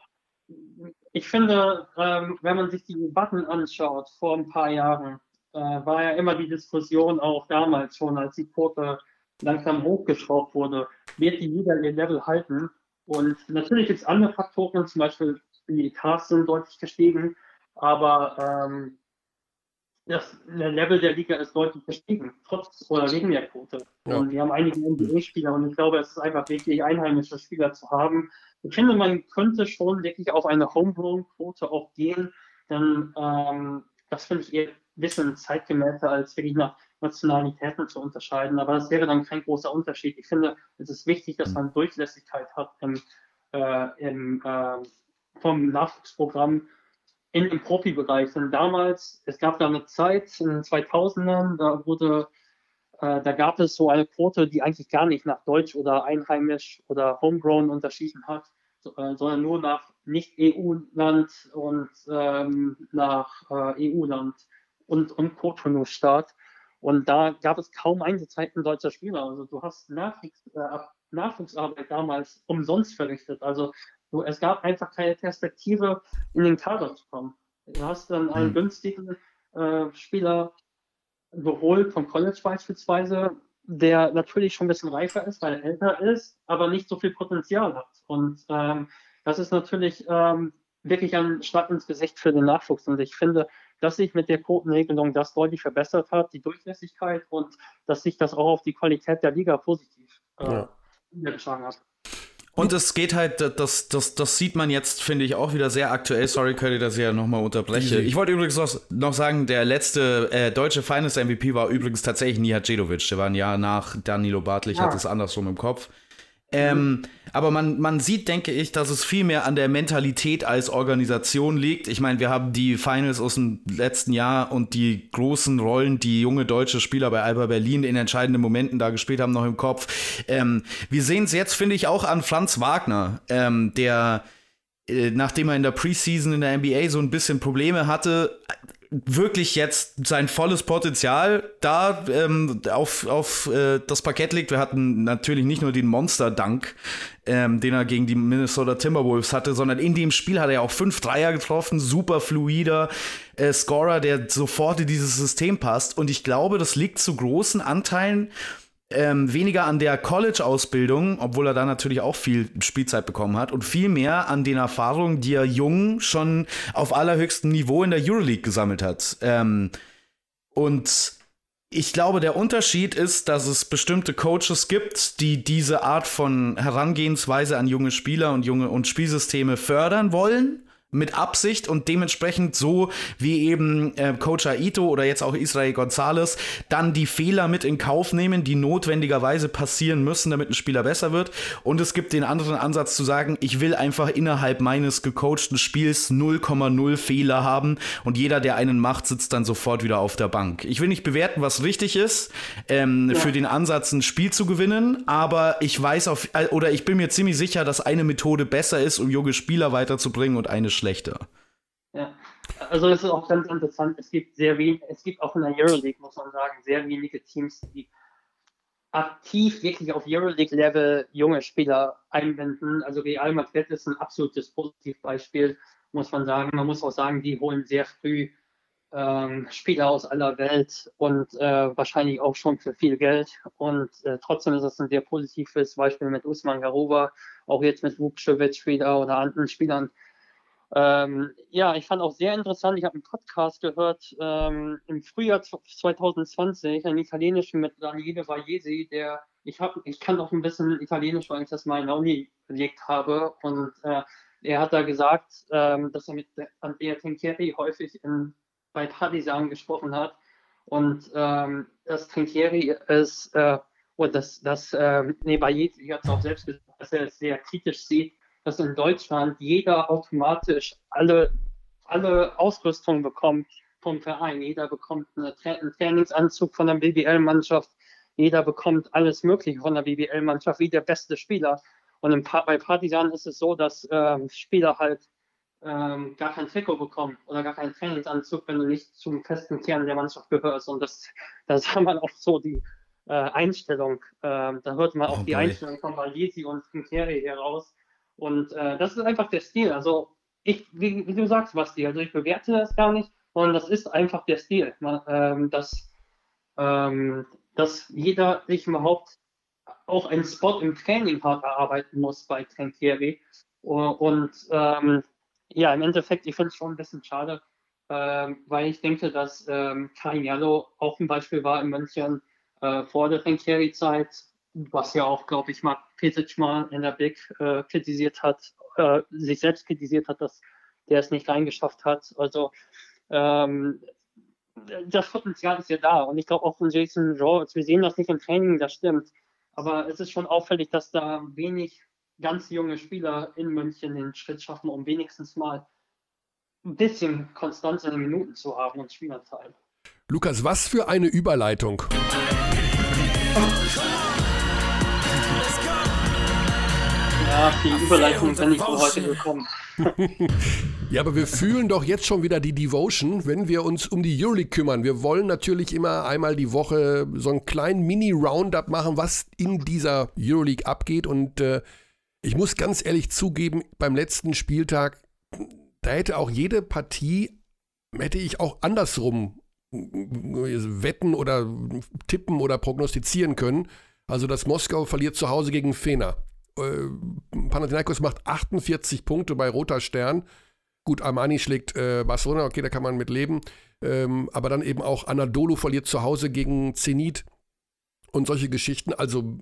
ich finde, ähm, wenn man sich die Debatten anschaut vor ein paar Jahren, äh, war ja immer die Diskussion auch damals schon, als die Quote langsam hochgeschraubt wurde, wird die Liga ihr Level halten? Und natürlich gibt es andere Faktoren, zum Beispiel die Cars sind deutlich gestiegen, aber ähm, das Level der Liga ist deutlich gestiegen, trotz oder wegen der Quote. Ja. Und wir haben einige NBA-Spieler und ich glaube, es ist einfach wichtig, einheimische Spieler zu haben. Ich finde, man könnte schon wirklich auf eine Homegrown-Quote auch gehen, denn ähm, das finde ich eher ein bisschen zeitgemäßer, als wirklich nach Nationalitäten zu unterscheiden. Aber das wäre dann kein großer Unterschied. Ich finde, es ist wichtig, dass man Durchlässigkeit hat im, äh, im äh, vom Nachwuchsprogramm in dem Profibereich. Und damals, es gab da eine Zeit in den 2000ern, da wurde, äh, da gab es so eine Quote, die eigentlich gar nicht nach Deutsch oder einheimisch oder homegrown unterschieden hat, so, äh, sondern nur nach Nicht-EU-Land und ähm, nach äh, EU-Land und, und Cotonou-Staat. Und da gab es kaum Einsatzzeiten deutscher Spieler. Also du hast Nachwuchs, äh, Nachwuchsarbeit damals umsonst verrichtet. Also so, es gab einfach keine Perspektive, in den Kader zu kommen. Du hast dann einen mhm. günstigen äh, Spieler geholt vom College beispielsweise, der natürlich schon ein bisschen reifer ist, weil er älter ist, aber nicht so viel Potenzial hat. Und ähm, das ist natürlich ähm, wirklich ein Schlag ins Gesicht für den Nachwuchs. Und ich finde, dass sich mit der Quotenregelung das deutlich verbessert hat, die Durchlässigkeit und dass sich das auch auf die Qualität der Liga positiv äh, ja. hat. Und es geht halt, das, das, das sieht man jetzt, finde ich, auch wieder sehr aktuell. Sorry, Curly, dass ich ja nochmal unterbreche. Ich wollte übrigens noch, sagen, der letzte äh, deutsche Finals MVP war übrigens tatsächlich Nihat Djedovic. Der war ein Jahr nach Danilo Bartlich, ja. hat es andersrum im Kopf. Ähm, aber man, man sieht, denke ich, dass es viel mehr an der Mentalität als Organisation liegt. Ich meine, wir haben die Finals aus dem letzten Jahr und die großen Rollen, die junge deutsche Spieler bei Alba Berlin in entscheidenden Momenten da gespielt haben, noch im Kopf. Ähm, wir sehen es jetzt, finde ich, auch an Franz Wagner, ähm, der äh, nachdem er in der Preseason in der NBA so ein bisschen Probleme hatte, wirklich jetzt sein volles Potenzial da ähm, auf, auf äh, das Parkett legt. Wir hatten natürlich nicht nur den Monster-Dunk, ähm, den er gegen die Minnesota Timberwolves hatte, sondern in dem Spiel hat er auch fünf Dreier getroffen, super fluider äh, Scorer, der sofort in dieses System passt. Und ich glaube, das liegt zu großen Anteilen ähm, weniger an der College-Ausbildung, obwohl er da natürlich auch viel Spielzeit bekommen hat, und viel mehr an den Erfahrungen, die er jung schon auf allerhöchstem Niveau in der Euroleague gesammelt hat. Ähm, und ich glaube, der Unterschied ist, dass es bestimmte Coaches gibt, die diese Art von Herangehensweise an junge Spieler und junge und Spielsysteme fördern wollen mit Absicht und dementsprechend so wie eben äh, Coach Aito oder jetzt auch Israel Gonzalez dann die Fehler mit in Kauf nehmen, die notwendigerweise passieren müssen, damit ein Spieler besser wird. Und es gibt den anderen Ansatz zu sagen, ich will einfach innerhalb meines gecoachten Spiels 0,0 Fehler haben und jeder, der einen macht, sitzt dann sofort wieder auf der Bank. Ich will nicht bewerten, was richtig ist, ähm, ja. für den Ansatz ein Spiel zu gewinnen, aber ich weiß auf, äh, oder ich bin mir ziemlich sicher, dass eine Methode besser ist, um junge Spieler weiterzubringen und eine schlechter. Ja, also es ist auch ganz interessant. Es gibt sehr wenig, es gibt auch in der Euroleague, muss man sagen, sehr wenige Teams, die aktiv wirklich auf Euroleague-Level junge Spieler einbinden. Also Real Madrid ist ein absolutes Positivbeispiel, muss man sagen. Man muss auch sagen, die holen sehr früh ähm, Spieler aus aller Welt und äh, wahrscheinlich auch schon für viel Geld. Und äh, trotzdem ist es ein sehr positives Beispiel mit Usman Garuba, auch jetzt mit Vukcevic wieder oder anderen Spielern, ähm, ja, ich fand auch sehr interessant, ich habe einen Podcast gehört ähm, im Frühjahr 2020, einen italienischen mit Daniele Vallesi, der, ich, hab, ich kann auch ein bisschen Italienisch, weil ich das mal in der Uni belegt habe. Und äh, er hat da gesagt, ähm, dass er mit Andrea Trinchieri häufig in, bei Partisan gesprochen hat. Und ähm, das Trinchieri ist, äh, und das, das äh, nee, Vallesi hat es auch selbst gesagt, dass er es sehr kritisch sieht, dass in Deutschland jeder automatisch alle, alle Ausrüstung bekommt vom Verein. Jeder bekommt eine Tra einen Trainingsanzug von der BBL-Mannschaft. Jeder bekommt alles Mögliche von der BBL-Mannschaft, wie der beste Spieler. Und pa bei Partisan ist es so, dass ähm, Spieler halt ähm, gar kein Trikot bekommen oder gar keinen Trainingsanzug, wenn du nicht zum festen Kern der Mannschaft gehörst. Und das, das sah man auch so die äh, Einstellung. Ähm, da hört man auch oh die Einstellung von Valisi und Kinkeri heraus. Und äh, das ist einfach der Stil. Also ich, wie, wie, du sagst, Basti, also ich bewerte das gar nicht, sondern das ist einfach der Stil. Man, ähm, dass, ähm, dass jeder sich überhaupt auch einen Spot im Training hart erarbeiten muss bei Trinkieri. Und ähm, ja, im Endeffekt, ich finde es schon ein bisschen schade, ähm, weil ich denke, dass ähm, Carignano auch ein Beispiel war in München äh, vor der Trinkieri-Zeit, was ja auch, glaube ich, Mark Pesic mal in der Big äh, kritisiert hat, äh, sich selbst kritisiert hat, dass der es nicht reingeschafft hat. Also ähm, das Potenzial ist ja da. Und ich glaube auch von Jason George, wir sehen das nicht im Training, das stimmt. Aber es ist schon auffällig, dass da wenig ganz junge Spieler in München den Schritt schaffen, um wenigstens mal ein bisschen Konstanz in den Minuten zu haben und Spielanteil. Lukas, was für eine Überleitung. Ja, die Überleitung ist nicht für heute gekommen. ja, aber wir fühlen doch jetzt schon wieder die Devotion, wenn wir uns um die Euroleague kümmern. Wir wollen natürlich immer einmal die Woche so einen kleinen Mini-Roundup machen, was in dieser Euroleague abgeht. Und äh, ich muss ganz ehrlich zugeben, beim letzten Spieltag, da hätte auch jede Partie, hätte ich auch andersrum wetten oder tippen oder prognostizieren können. Also, dass Moskau verliert zu Hause gegen Fener Panathinaikos macht 48 Punkte bei Roter Stern. Gut, Armani schlägt äh, Barcelona, okay, da kann man mit leben. Ähm, aber dann eben auch Anadolu verliert zu Hause gegen Zenit und solche Geschichten. Also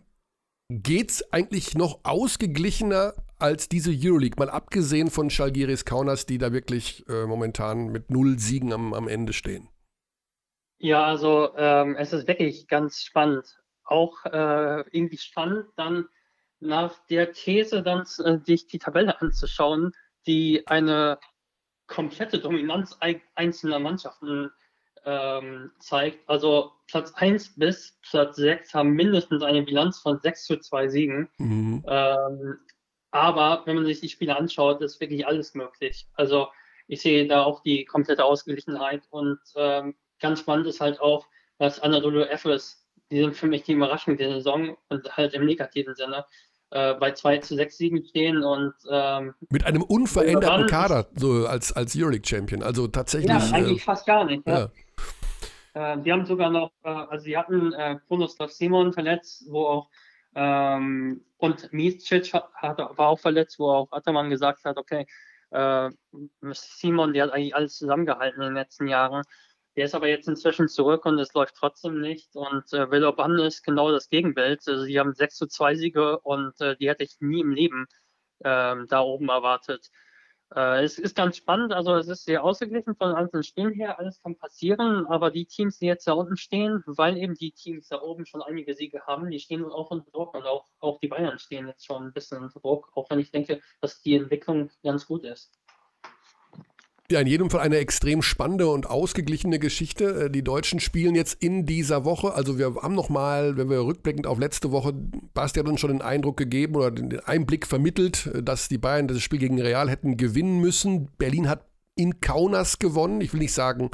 geht's eigentlich noch ausgeglichener als diese Euroleague, mal abgesehen von Schalgiris Kaunas, die da wirklich äh, momentan mit null Siegen am, am Ende stehen. Ja, also ähm, es ist wirklich ganz spannend. Auch äh, irgendwie spannend dann nach der These dann äh, sich die Tabelle anzuschauen, die eine komplette Dominanz einzelner Mannschaften ähm, zeigt. Also Platz 1 bis Platz 6 haben mindestens eine Bilanz von 6 zu 2 Siegen. Mhm. Ähm, aber wenn man sich die Spiele anschaut, ist wirklich alles möglich. Also ich sehe da auch die komplette Ausgeglichenheit und ähm, ganz spannend ist halt auch, dass Anadolu Efes, die sind für mich die Überraschung der Saison und halt im negativen Sinne äh, bei 2 zu 6 Siegen stehen und ähm, mit einem unveränderten Kader so als, als Euroleague Champion. Also tatsächlich. Ja, eigentlich äh, fast gar nicht. Ja. ja. Äh, die haben sogar noch, äh, also sie hatten äh, Kronoslav Simon verletzt, wo auch ähm, und Micic hat, war auch verletzt, wo auch Attermann gesagt hat, okay, äh, Simon, der hat eigentlich alles zusammengehalten in den letzten Jahren. Der ist aber jetzt inzwischen zurück und es läuft trotzdem nicht. Und äh, Villeurbanne ist genau das Gegenbild. Also sie haben 6 zu 2 Siege und äh, die hätte ich nie im Leben äh, da oben erwartet. Äh, es ist ganz spannend, also es ist sehr ausgeglichen von einzelnen Spielen her, alles kann passieren, aber die Teams, die jetzt da unten stehen, weil eben die Teams da oben schon einige Siege haben, die stehen auch unter Druck und auch, auch die Bayern stehen jetzt schon ein bisschen unter Druck, auch wenn ich denke, dass die Entwicklung ganz gut ist. Ja, in jedem Fall eine extrem spannende und ausgeglichene Geschichte. Äh, die Deutschen spielen jetzt in dieser Woche. Also wir haben nochmal, wenn wir rückblickend auf letzte Woche, Basti hat uns schon den Eindruck gegeben oder den Einblick vermittelt, äh, dass die Bayern das Spiel gegen Real hätten gewinnen müssen. Berlin hat in Kaunas gewonnen. Ich will nicht sagen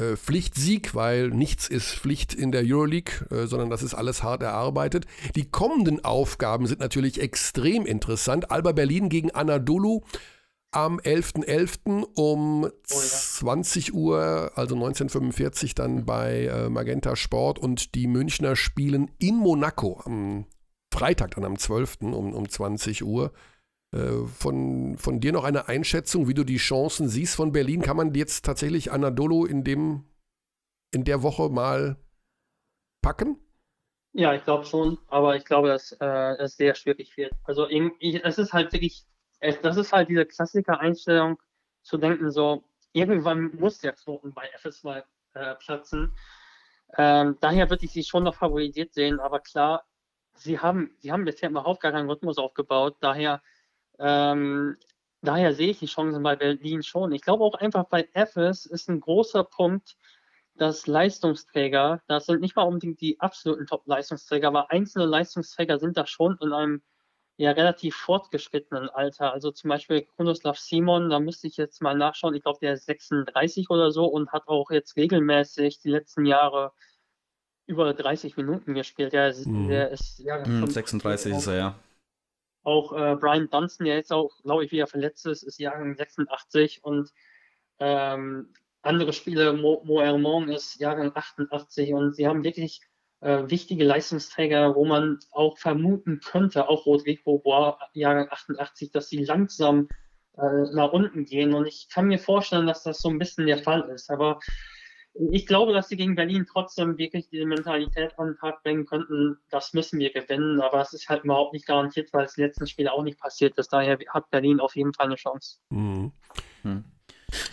äh, Pflichtsieg, weil nichts ist Pflicht in der Euroleague, sondern das ist alles hart erarbeitet. Die kommenden Aufgaben sind natürlich extrem interessant. Alba Berlin gegen Anadolu am 11.11. .11. um oh, ja. 20 Uhr, also 1945, dann bei äh, Magenta Sport und die Münchner spielen in Monaco am Freitag, dann am 12. um, um 20 Uhr. Äh, von, von dir noch eine Einschätzung, wie du die Chancen siehst von Berlin. Kann man jetzt tatsächlich Anadolu in, dem, in der Woche mal packen? Ja, ich glaube schon, aber ich glaube, dass äh, es sehr schwierig wird. Also es ist halt wirklich es, das ist halt diese Klassiker-Einstellung zu denken, so, irgendwann muss der Knoten bei FS2 äh, platzen. Ähm, daher würde ich sie schon noch favorisiert sehen, aber klar, sie haben, sie haben bisher überhaupt gar keinen Rhythmus aufgebaut, daher, ähm, daher sehe ich die Chancen bei Berlin schon. Ich glaube auch einfach bei FS ist ein großer Punkt, dass Leistungsträger, das sind nicht mal unbedingt die absoluten Top-Leistungsträger, aber einzelne Leistungsträger sind da schon in einem ja relativ fortgeschrittenen Alter. Also zum Beispiel Krunoslav Simon, da müsste ich jetzt mal nachschauen, ich glaube, der ist 36 oder so und hat auch jetzt regelmäßig die letzten Jahre über 30 Minuten gespielt. Der ist, mhm. der ist ja, mhm, 36 ist er, ja. Auch äh, Brian Dunstan, der jetzt auch, glaube ich, wieder verletzt ist, ist Jahrgang 86 und ähm, andere Spiele, Mo, Mo Hermon ist Jahrgang 88 und sie haben wirklich äh, wichtige Leistungsträger, wo man auch vermuten könnte, auch Rodrigo Bois, Jahrgang 88, dass sie langsam äh, nach unten gehen. Und ich kann mir vorstellen, dass das so ein bisschen der Fall ist. Aber ich glaube, dass sie gegen Berlin trotzdem wirklich diese Mentalität an den Tag bringen könnten, das müssen wir gewinnen. Aber es ist halt überhaupt nicht garantiert, weil es im letzten Spiel auch nicht passiert ist. Daher hat Berlin auf jeden Fall eine Chance. Mhm. Hm.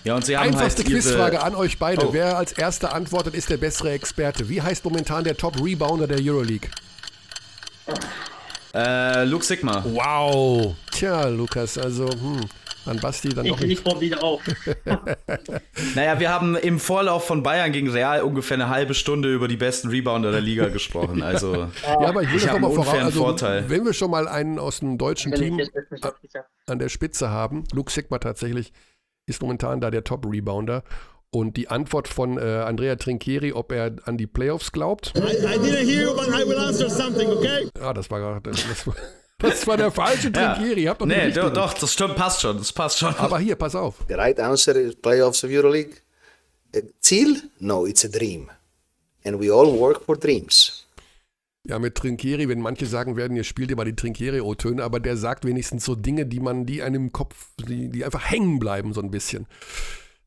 Ja, und Sie haben Einfachste halt Quizfrage an euch beide. Oh. Wer als erster antwortet, ist der bessere Experte. Wie heißt momentan der Top-Rebounder der Euroleague? Äh, Luke Sigma. Wow. Tja, Lukas, also, hm. An Basti dann ich, Ich baue wieder auf. naja, wir haben im Vorlauf von Bayern gegen Real ungefähr eine halbe Stunde über die besten Rebounder der Liga gesprochen. Also, ja, aber ich will ich das nochmal voraus. Also, Vorteil. Wenn wir schon mal einen aus dem deutschen Team an der Spitze haben, Luke Sigma tatsächlich ist momentan da der Top-Rebounder. Und die Antwort von äh, Andrea Trinchieri, ob er an die Playoffs glaubt. I, I didn't hear you, but I will answer something, okay? Ja, das war, das, das, das war der falsche Trinchieri. Ja. nee, doch, doch, das stimmt, passt schon, das passt schon. Aber hier, pass auf. The right answer is Playoffs of Euroleague. Ziel? No, it's a dream. And we all work for dreams. Ja, mit Trinkieri, wenn manche sagen werden, ihr spielt immer die Trinkieri-O-Töne, aber der sagt wenigstens so Dinge, die man, die einem im Kopf, die, die einfach hängen bleiben, so ein bisschen.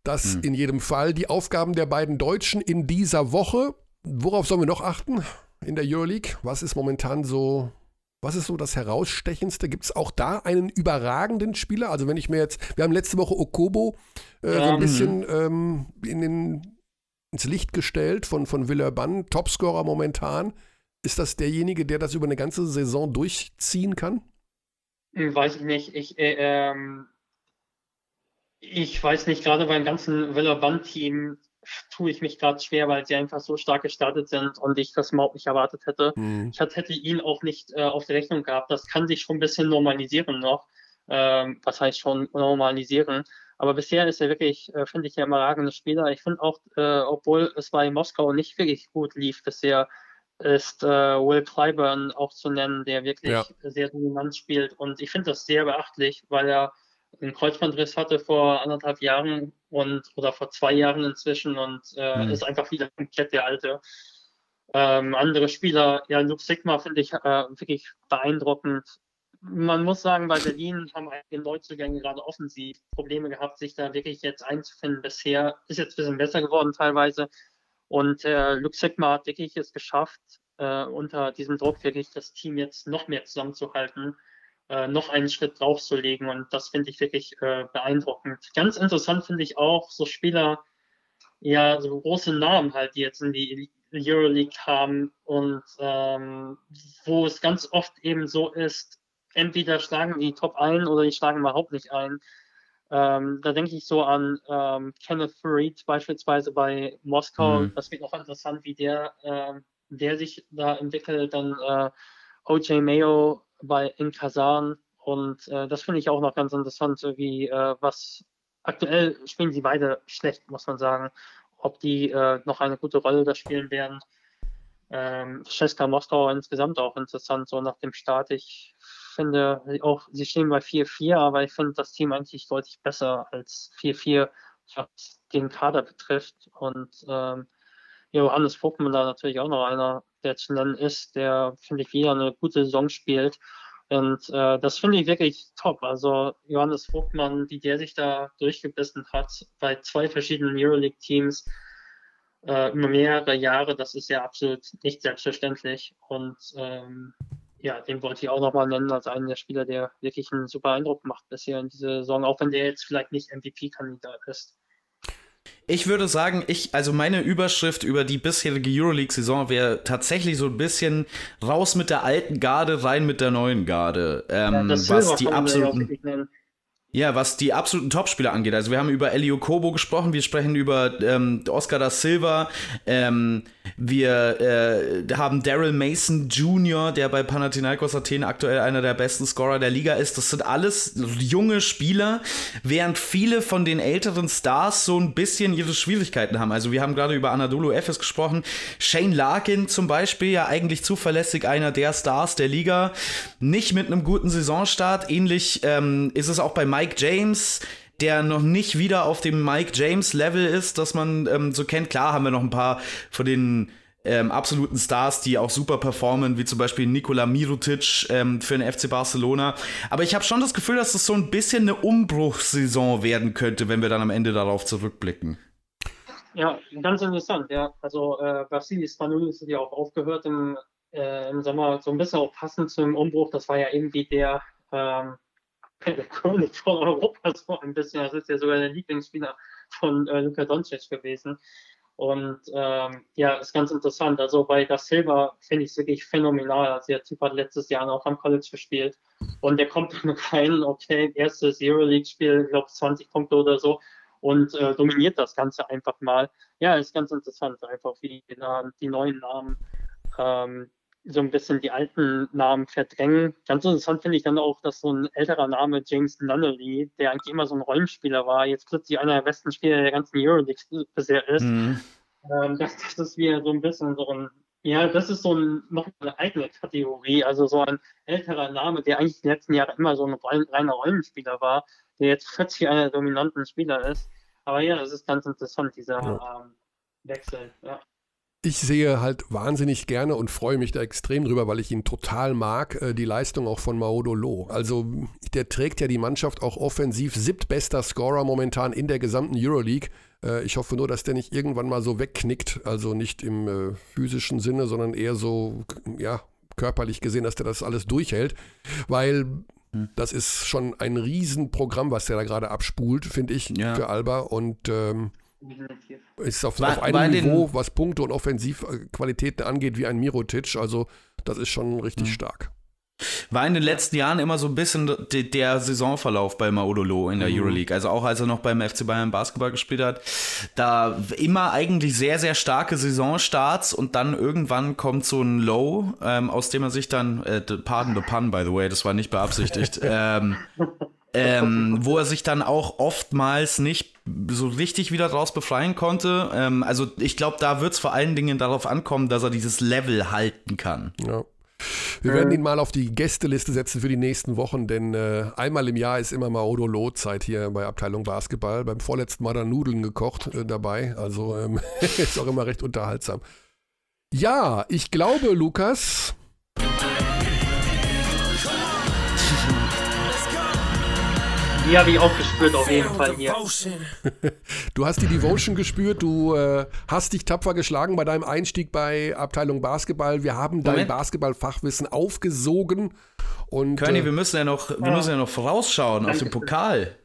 Das hm. in jedem Fall. Die Aufgaben der beiden Deutschen in dieser Woche. Worauf sollen wir noch achten in der Euroleague? Was ist momentan so, was ist so das Herausstechendste? Gibt es auch da einen überragenden Spieler? Also wenn ich mir jetzt, wir haben letzte Woche Okobo äh, ja, so ein bisschen ähm, in den, ins Licht gestellt von, von Villeurbanne, Topscorer momentan. Ist das derjenige, der das über eine ganze Saison durchziehen kann? Weiß ich nicht. Ich, äh, ähm, ich weiß nicht, gerade beim ganzen Villeurbanne-Team tue ich mich gerade schwer, weil sie einfach so stark gestartet sind und ich das überhaupt nicht erwartet hätte. Mhm. Ich hätte ihn auch nicht äh, auf der Rechnung gehabt. Das kann sich schon ein bisschen normalisieren noch. Ähm, was heißt schon normalisieren? Aber bisher ist er wirklich, äh, finde ich, ein überragender Spieler. Ich finde auch, äh, obwohl es bei Moskau nicht wirklich gut lief bisher, ist äh, Will Clyburn auch zu nennen, der wirklich ja. sehr dominant spielt. Und ich finde das sehr beachtlich, weil er einen Kreuzbandriss hatte vor anderthalb Jahren und oder vor zwei Jahren inzwischen und äh, mhm. ist einfach wieder komplett der alte. Ähm, andere Spieler, ja, Luke Sigma finde ich äh, wirklich beeindruckend. Man muss sagen, bei Berlin haben einige Neuzugänge gerade offensiv Probleme gehabt, sich da wirklich jetzt einzufinden. Bisher ist jetzt ein bisschen besser geworden teilweise. Und äh, Luke Sigma hat wirklich es geschafft, äh, unter diesem Druck wirklich das Team jetzt noch mehr zusammenzuhalten, äh, noch einen Schritt draufzulegen. Und das finde ich wirklich äh, beeindruckend. Ganz interessant finde ich auch so Spieler, ja, so große Namen halt, die jetzt in die Euroleague kamen und ähm, wo es ganz oft eben so ist, entweder schlagen die Top ein oder die schlagen überhaupt nicht ein. Ähm, da denke ich so an ähm, Kenneth Farid beispielsweise bei Moskau. Mhm. Das wird noch interessant, wie der, äh, der sich da entwickelt. Dann äh, OJ Mayo bei in Kasan. Und äh, das finde ich auch noch ganz interessant, wie äh, was aktuell spielen sie beide schlecht, muss man sagen. Ob die äh, noch eine gute Rolle da spielen werden. Ähm, Czeska Moskau insgesamt auch interessant, so nach dem Start. Ich finde auch, sie stehen bei 4-4, aber ich finde das Team eigentlich deutlich besser als 4-4, was den Kader betrifft. Und ähm, Johannes Vogtmann da natürlich auch noch einer, der zu nennen ist, der, finde ich, wieder eine gute Saison spielt. Und äh, das finde ich wirklich top. Also Johannes Vogtmann, wie der sich da durchgebissen hat bei zwei verschiedenen Euroleague-Teams äh, über mehrere Jahre, das ist ja absolut nicht selbstverständlich. Und ähm, ja, den wollte ich auch nochmal nennen als einen der Spieler, der wirklich einen super Eindruck macht bisher in dieser Saison, auch wenn der jetzt vielleicht nicht MVP-Kandidat ist. Ich würde sagen, ich, also meine Überschrift über die bisherige Euroleague-Saison wäre tatsächlich so ein bisschen raus mit der alten Garde, rein mit der neuen Garde. Ähm, ja, was die absoluten. Ja, was die absoluten Topspieler angeht. Also wir haben über Elio Kobo gesprochen, wir sprechen über ähm, Oscar da Silva, ähm, wir äh, haben Daryl Mason Jr., der bei Panathinaikos Athen aktuell einer der besten Scorer der Liga ist. Das sind alles junge Spieler, während viele von den älteren Stars so ein bisschen ihre Schwierigkeiten haben. Also wir haben gerade über Anadolu Efes gesprochen. Shane Larkin zum Beispiel, ja eigentlich zuverlässig einer der Stars der Liga, nicht mit einem guten Saisonstart. Ähnlich ähm, ist es auch bei Mike Mike James, der noch nicht wieder auf dem Mike James Level ist, das man ähm, so kennt. Klar haben wir noch ein paar von den ähm, absoluten Stars, die auch super performen, wie zum Beispiel Nikola Mirotic ähm, für den FC Barcelona. Aber ich habe schon das Gefühl, dass das so ein bisschen eine Umbruchssaison werden könnte, wenn wir dann am Ende darauf zurückblicken. Ja, ganz interessant, ja. Also äh, Vasilis Spanulis ist ja auch aufgehört im, äh, im Sommer, so ein bisschen auch passend zum Umbruch. Das war ja irgendwie der ähm, der König von Europa so ein bisschen. Das ist ja sogar der Lieblingsspieler von äh, Luka Doncic gewesen. Und ähm, ja, ist ganz interessant. Also bei Da Silva finde ich es wirklich phänomenal. Also der Typ hat letztes Jahr noch am College gespielt und der kommt dann rein, okay, erstes Euroleague-Spiel, ich glaube 20 Punkte oder so und äh, dominiert das Ganze einfach mal. Ja, ist ganz interessant, einfach wie die, die neuen Namen ähm, so ein bisschen die alten Namen verdrängen. Ganz interessant finde ich dann auch, dass so ein älterer Name, James Nunnally, der eigentlich immer so ein Rollenspieler war, jetzt plötzlich einer der besten Spieler der ganzen Euroleague bisher ist. Mhm. Ähm, das, das ist wieder so ein bisschen so ein, ja, das ist so ein, noch eine eigene Kategorie, also so ein älterer Name, der eigentlich die letzten Jahre immer so ein reiner Rollenspieler war, der jetzt plötzlich einer der dominanten Spieler ist. Aber ja, das ist ganz interessant, dieser ähm, Wechsel. Ja ich sehe halt wahnsinnig gerne und freue mich da extrem drüber, weil ich ihn total mag, äh, die Leistung auch von Maodo Lo. Also der trägt ja die Mannschaft auch offensiv, siebtbester Scorer momentan in der gesamten Euroleague. Äh, ich hoffe nur, dass der nicht irgendwann mal so wegknickt, also nicht im äh, physischen Sinne, sondern eher so, ja, körperlich gesehen, dass der das alles durchhält, weil hm. das ist schon ein Riesenprogramm, was der da gerade abspult, finde ich, ja. für Alba und ähm, ist auf, war, auf einem Niveau, was Punkte und Offensivqualitäten angeht, wie ein Mirotic. Also, das ist schon richtig mhm. stark. War in den letzten Jahren immer so ein bisschen der Saisonverlauf bei Maudolo in der mhm. Euroleague. Also auch als er noch beim FC Bayern Basketball gespielt hat. Da immer eigentlich sehr, sehr starke Saisonstarts und dann irgendwann kommt so ein Low, ähm, aus dem er sich dann, äh, pardon the pun, by the way, das war nicht beabsichtigt, ähm, ähm, wo er sich dann auch oftmals nicht so richtig wieder draus befreien konnte. Ähm, also ich glaube, da wird es vor allen Dingen darauf ankommen, dass er dieses Level halten kann. Ja. Wir werden ihn mal auf die Gästeliste setzen für die nächsten Wochen, denn äh, einmal im Jahr ist immer mal Odo Loh-Zeit hier bei Abteilung Basketball. Beim vorletzten Mal dann Nudeln gekocht äh, dabei, also ähm, ist auch immer recht unterhaltsam. Ja, ich glaube, Lukas, Die habe ich auch gespürt, auf jeden Fall hier. Du hast die Devotion gespürt, du äh, hast dich tapfer geschlagen bei deinem Einstieg bei Abteilung Basketball. Wir haben dein. Basketballfachwissen aufgesogen und Körny, äh, wir müssen ja noch, wir müssen ja noch vorausschauen auf den Pokal.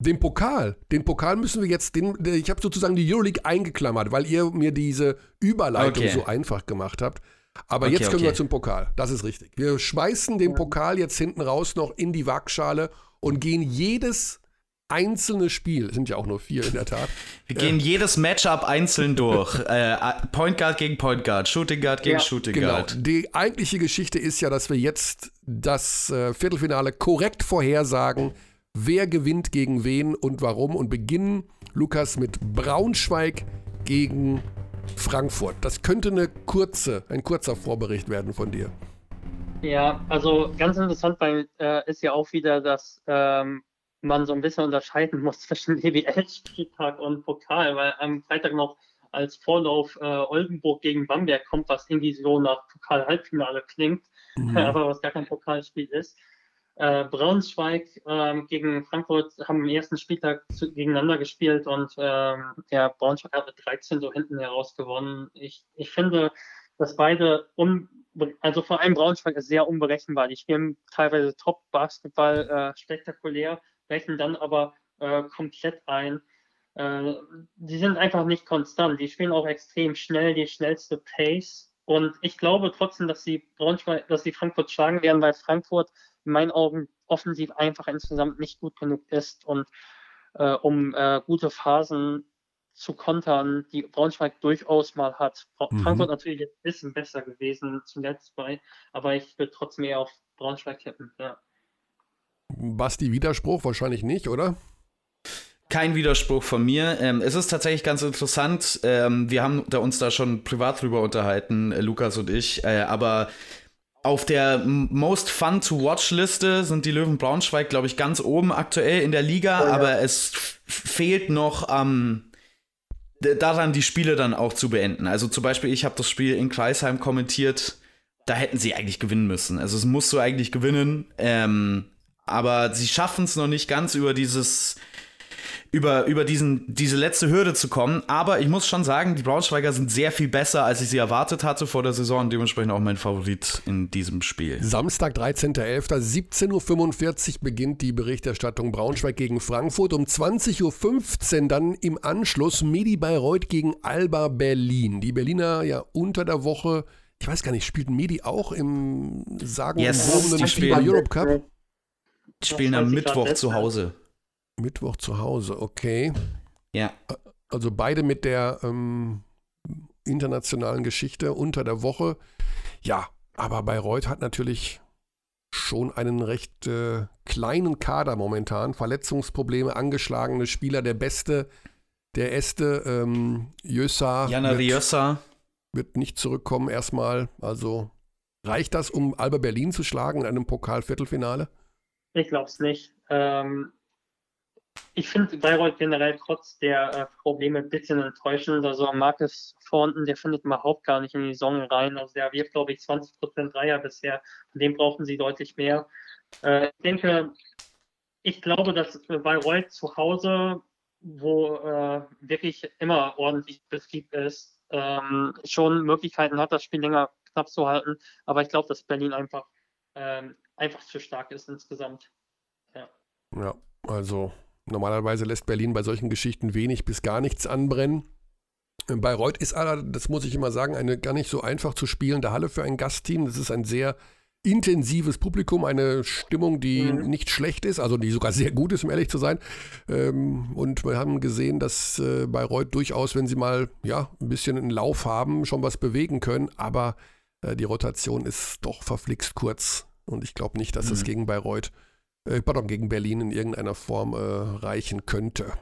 den Pokal, den Pokal müssen wir jetzt, den, der- ich habe sozusagen die Euroleague eingeklammert, weil ihr mir diese Überleitung Okay. so einfach gemacht habt. Aber Okay, jetzt können wir okay. zum Pokal. Das ist richtig. Wir schmeißen den Pokal jetzt hinten raus noch in die Waagschale und gehen jedes einzelne Spiel, es sind ja auch nur vier in der Tat, Wir gehen jedes Matchup einzeln durch. äh, Point Guard gegen Point Guard, Shooting Guard gegen Ja, Shooting Genau. Guard. Die eigentliche Geschichte ist ja, dass wir jetzt das äh, Viertelfinale korrekt vorhersagen, wer gewinnt gegen wen und warum und beginnen, Lukas, mit Braunschweig gegen Frankfurt. Das könnte eine kurze, ein kurzer Vorbericht werden von dir. Ja, also ganz interessant bei, äh, ist ja auch wieder, dass ähm, man so ein bisschen unterscheiden muss zwischen BWL-Spieltag und Pokal, weil am Freitag noch als Vorlauf äh, Oldenburg gegen Bamberg kommt, was irgendwie so nach Pokal-Halbfinale klingt, aber was gar kein Pokalspiel ist. Äh, Braunschweig ähm, gegen Frankfurt haben am ersten Spieltag zu, gegeneinander gespielt und ähm, ja, Braunschweig hat mit 13 so hinten heraus gewonnen. Ich, ich finde, dass beide, un, also vor allem Braunschweig ist sehr unberechenbar. Die spielen teilweise Top-Basketball, äh, spektakulär, brechen dann aber äh, komplett ein. Äh, die sind einfach nicht konstant. Die spielen auch extrem schnell, die schnellste Pace. Und ich glaube trotzdem, dass sie Braunschweig, dass sie Frankfurt schlagen werden, weil Frankfurt in meinen Augen offensiv einfach insgesamt nicht gut genug ist und äh, um äh, gute Phasen zu kontern, die Braunschweig durchaus mal hat. Mhm. Frankfurt natürlich ein bisschen besser gewesen zuletzt bei, aber ich würde trotzdem eher auf Braunschweig tippen. Ja. Basti, Widerspruch wahrscheinlich nicht, oder? Kein Widerspruch von mir. Ähm, es ist tatsächlich ganz interessant. Ähm, wir haben da uns da schon privat drüber unterhalten, äh, Lukas und ich. Äh, aber auf der Most Fun to Watch Liste sind die Löwen Braunschweig, glaube ich, ganz oben aktuell in der Liga. Oh ja. Aber es fehlt noch am d- daran, die Spiele dann auch zu beenden. Also zum Beispiel, ich habe das Spiel in Kreisheim kommentiert. Da hätten sie eigentlich gewinnen müssen. Also es musst du eigentlich gewinnen. Ähm, aber sie schaffen es noch nicht ganz über dieses über, über diesen, diese letzte Hürde zu kommen. Aber ich muss schon sagen, die Braunschweiger sind sehr viel besser, als ich sie erwartet hatte vor der Saison dementsprechend auch mein Favorit in diesem Spiel. Samstag, 13.11., 17.45 Uhr beginnt die Berichterstattung Braunschweig gegen Frankfurt. Um 20.15 Uhr dann im Anschluss Medi Bayreuth gegen Alba Berlin. Die Berliner ja unter der Woche, ich weiß gar nicht, spielt Medi auch im FIBA spielen- Europe Cup? Die spielen am 20 Grad Mittwoch zu Hause. Mittwoch zu Hause, okay. Ja. Also beide mit der ähm, internationalen Geschichte unter der Woche. Ja, aber Bayreuth hat natürlich schon einen recht äh, kleinen Kader momentan. Verletzungsprobleme, angeschlagene Spieler. Der Beste, der Este, ähm, Jösa, Jana wird, Riossa. wird nicht zurückkommen erstmal. Also reicht das, um Alba Berlin zu schlagen in einem Pokalviertelfinale? Ich glaube es nicht. Ähm, ich finde Bayreuth generell trotz der äh, Probleme ein bisschen enttäuschend. Also Marcus Thornton, der findet überhaupt gar nicht in die Saison rein. Also der wirft, glaube ich, 20% Dreier bisher. Von dem brauchen sie deutlich mehr. Äh, ich denke, ich glaube, dass Bayreuth zu Hause, wo äh, wirklich immer ordentlich Betrieb ist, ähm, schon Möglichkeiten hat, das Spiel länger knapp zu halten. Aber ich glaube, dass Berlin einfach, ähm, einfach zu stark ist insgesamt. Ja, also normalerweise lässt Berlin bei solchen Geschichten wenig bis gar nichts anbrennen. Ähm, Bayreuth ist aber, das muss ich immer sagen, eine gar nicht so einfach zu spielende Halle für ein Gastteam. Das ist ein sehr intensives Publikum, eine Stimmung, die Mhm. nicht schlecht ist, also die sogar sehr gut ist, um ehrlich zu sein. Ähm, und wir haben gesehen, dass äh, Bayreuth durchaus, wenn sie mal ja, ein bisschen einen Lauf haben, schon was bewegen können. Aber äh, die Rotation ist doch verflixt kurz. Und ich glaube nicht, dass Mhm. gegen Bayreuth äh, pardon, gegen Berlin in irgendeiner Form äh, reichen könnte.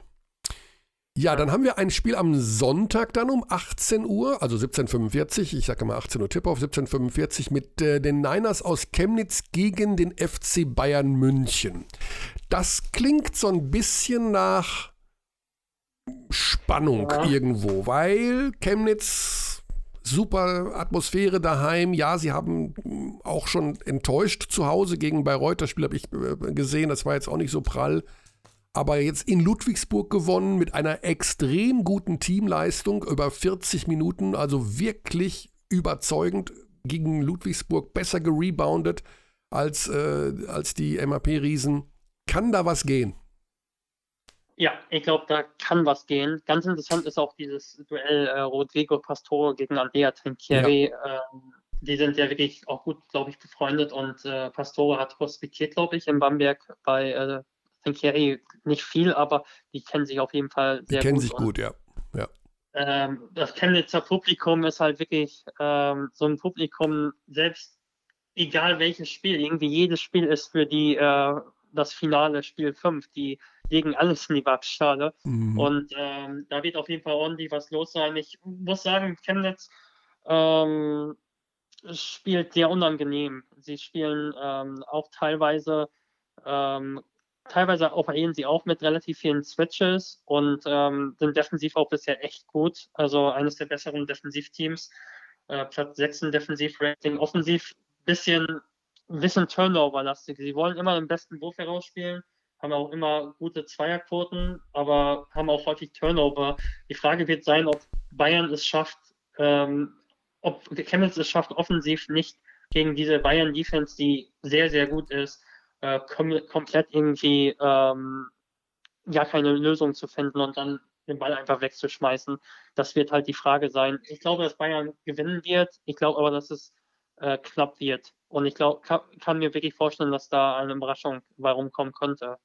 Ja, dann haben wir ein Spiel am Sonntag dann um 18 Uhr, also 17.45 ich sage mal 18 Uhr Tipp auf 17.45 mit äh, den Niners aus Chemnitz gegen den FC Bayern München. Das klingt so ein bisschen nach Spannung ja. irgendwo, weil Chemnitz super Atmosphäre daheim. Ja, sie haben auch schon enttäuscht zu Hause gegen Bayreuth. Das Spiel habe ich äh, gesehen, das war jetzt auch nicht so prall aber jetzt in Ludwigsburg gewonnen mit einer extrem guten Teamleistung über 40 Minuten, also wirklich überzeugend gegen Ludwigsburg, besser gereboundet als, äh, als die MAP-Riesen. Kann da was gehen? Ja, ich glaube, da kann was gehen. Ganz interessant ist auch dieses Duell äh, Rodrigo Pastore gegen Andrea Trinchieri. Ja. Ähm, die sind ja wirklich auch gut, glaube ich, befreundet und äh, Pastore hat hospitiert, glaube ich, in Bamberg bei äh, Trinchieri nicht viel, aber die kennen sich auf jeden Fall sehr die kennen gut. sich gut, ja. ja. Ähm, das Chemnitzer Publikum ist halt wirklich ähm, so ein Publikum, selbst egal welches Spiel, irgendwie jedes Spiel ist für die äh, das finale Spiel 5, die legen alles in die Waagschale. Mhm. Und ähm, da wird auf jeden Fall ordentlich was los sein. Ich muss sagen, Chemnitz ähm, spielt sehr unangenehm. Sie spielen ähm, auch teilweise ähm, teilweise operieren sie auch mit relativ vielen Switches und ähm, sind defensiv auch bisher echt gut. Also eines der besseren Defensivteams. Äh, Platz 6 im Defensivrating. Offensiv bisschen, bisschen Turnover-lastig. Sie wollen immer den besten Wurf herausspielen, haben auch immer gute Zweierquoten, aber haben auch häufig Turnover. Die Frage wird sein, ob Bayern es schafft, ähm, ob Chemnitz es schafft, offensiv nicht gegen diese Bayern-Defense, die sehr, sehr gut ist, äh, kom komplett irgendwie ähm, ja keine Lösung zu finden und dann den Ball einfach wegzuschmeißen. Das wird halt die Frage sein. Ich glaube, dass Bayern gewinnen wird. Ich glaube aber, dass es äh, knapp wird. Und ich glaube, kann, kann, mir wirklich vorstellen, dass da eine Überraschung warum kommen könnte.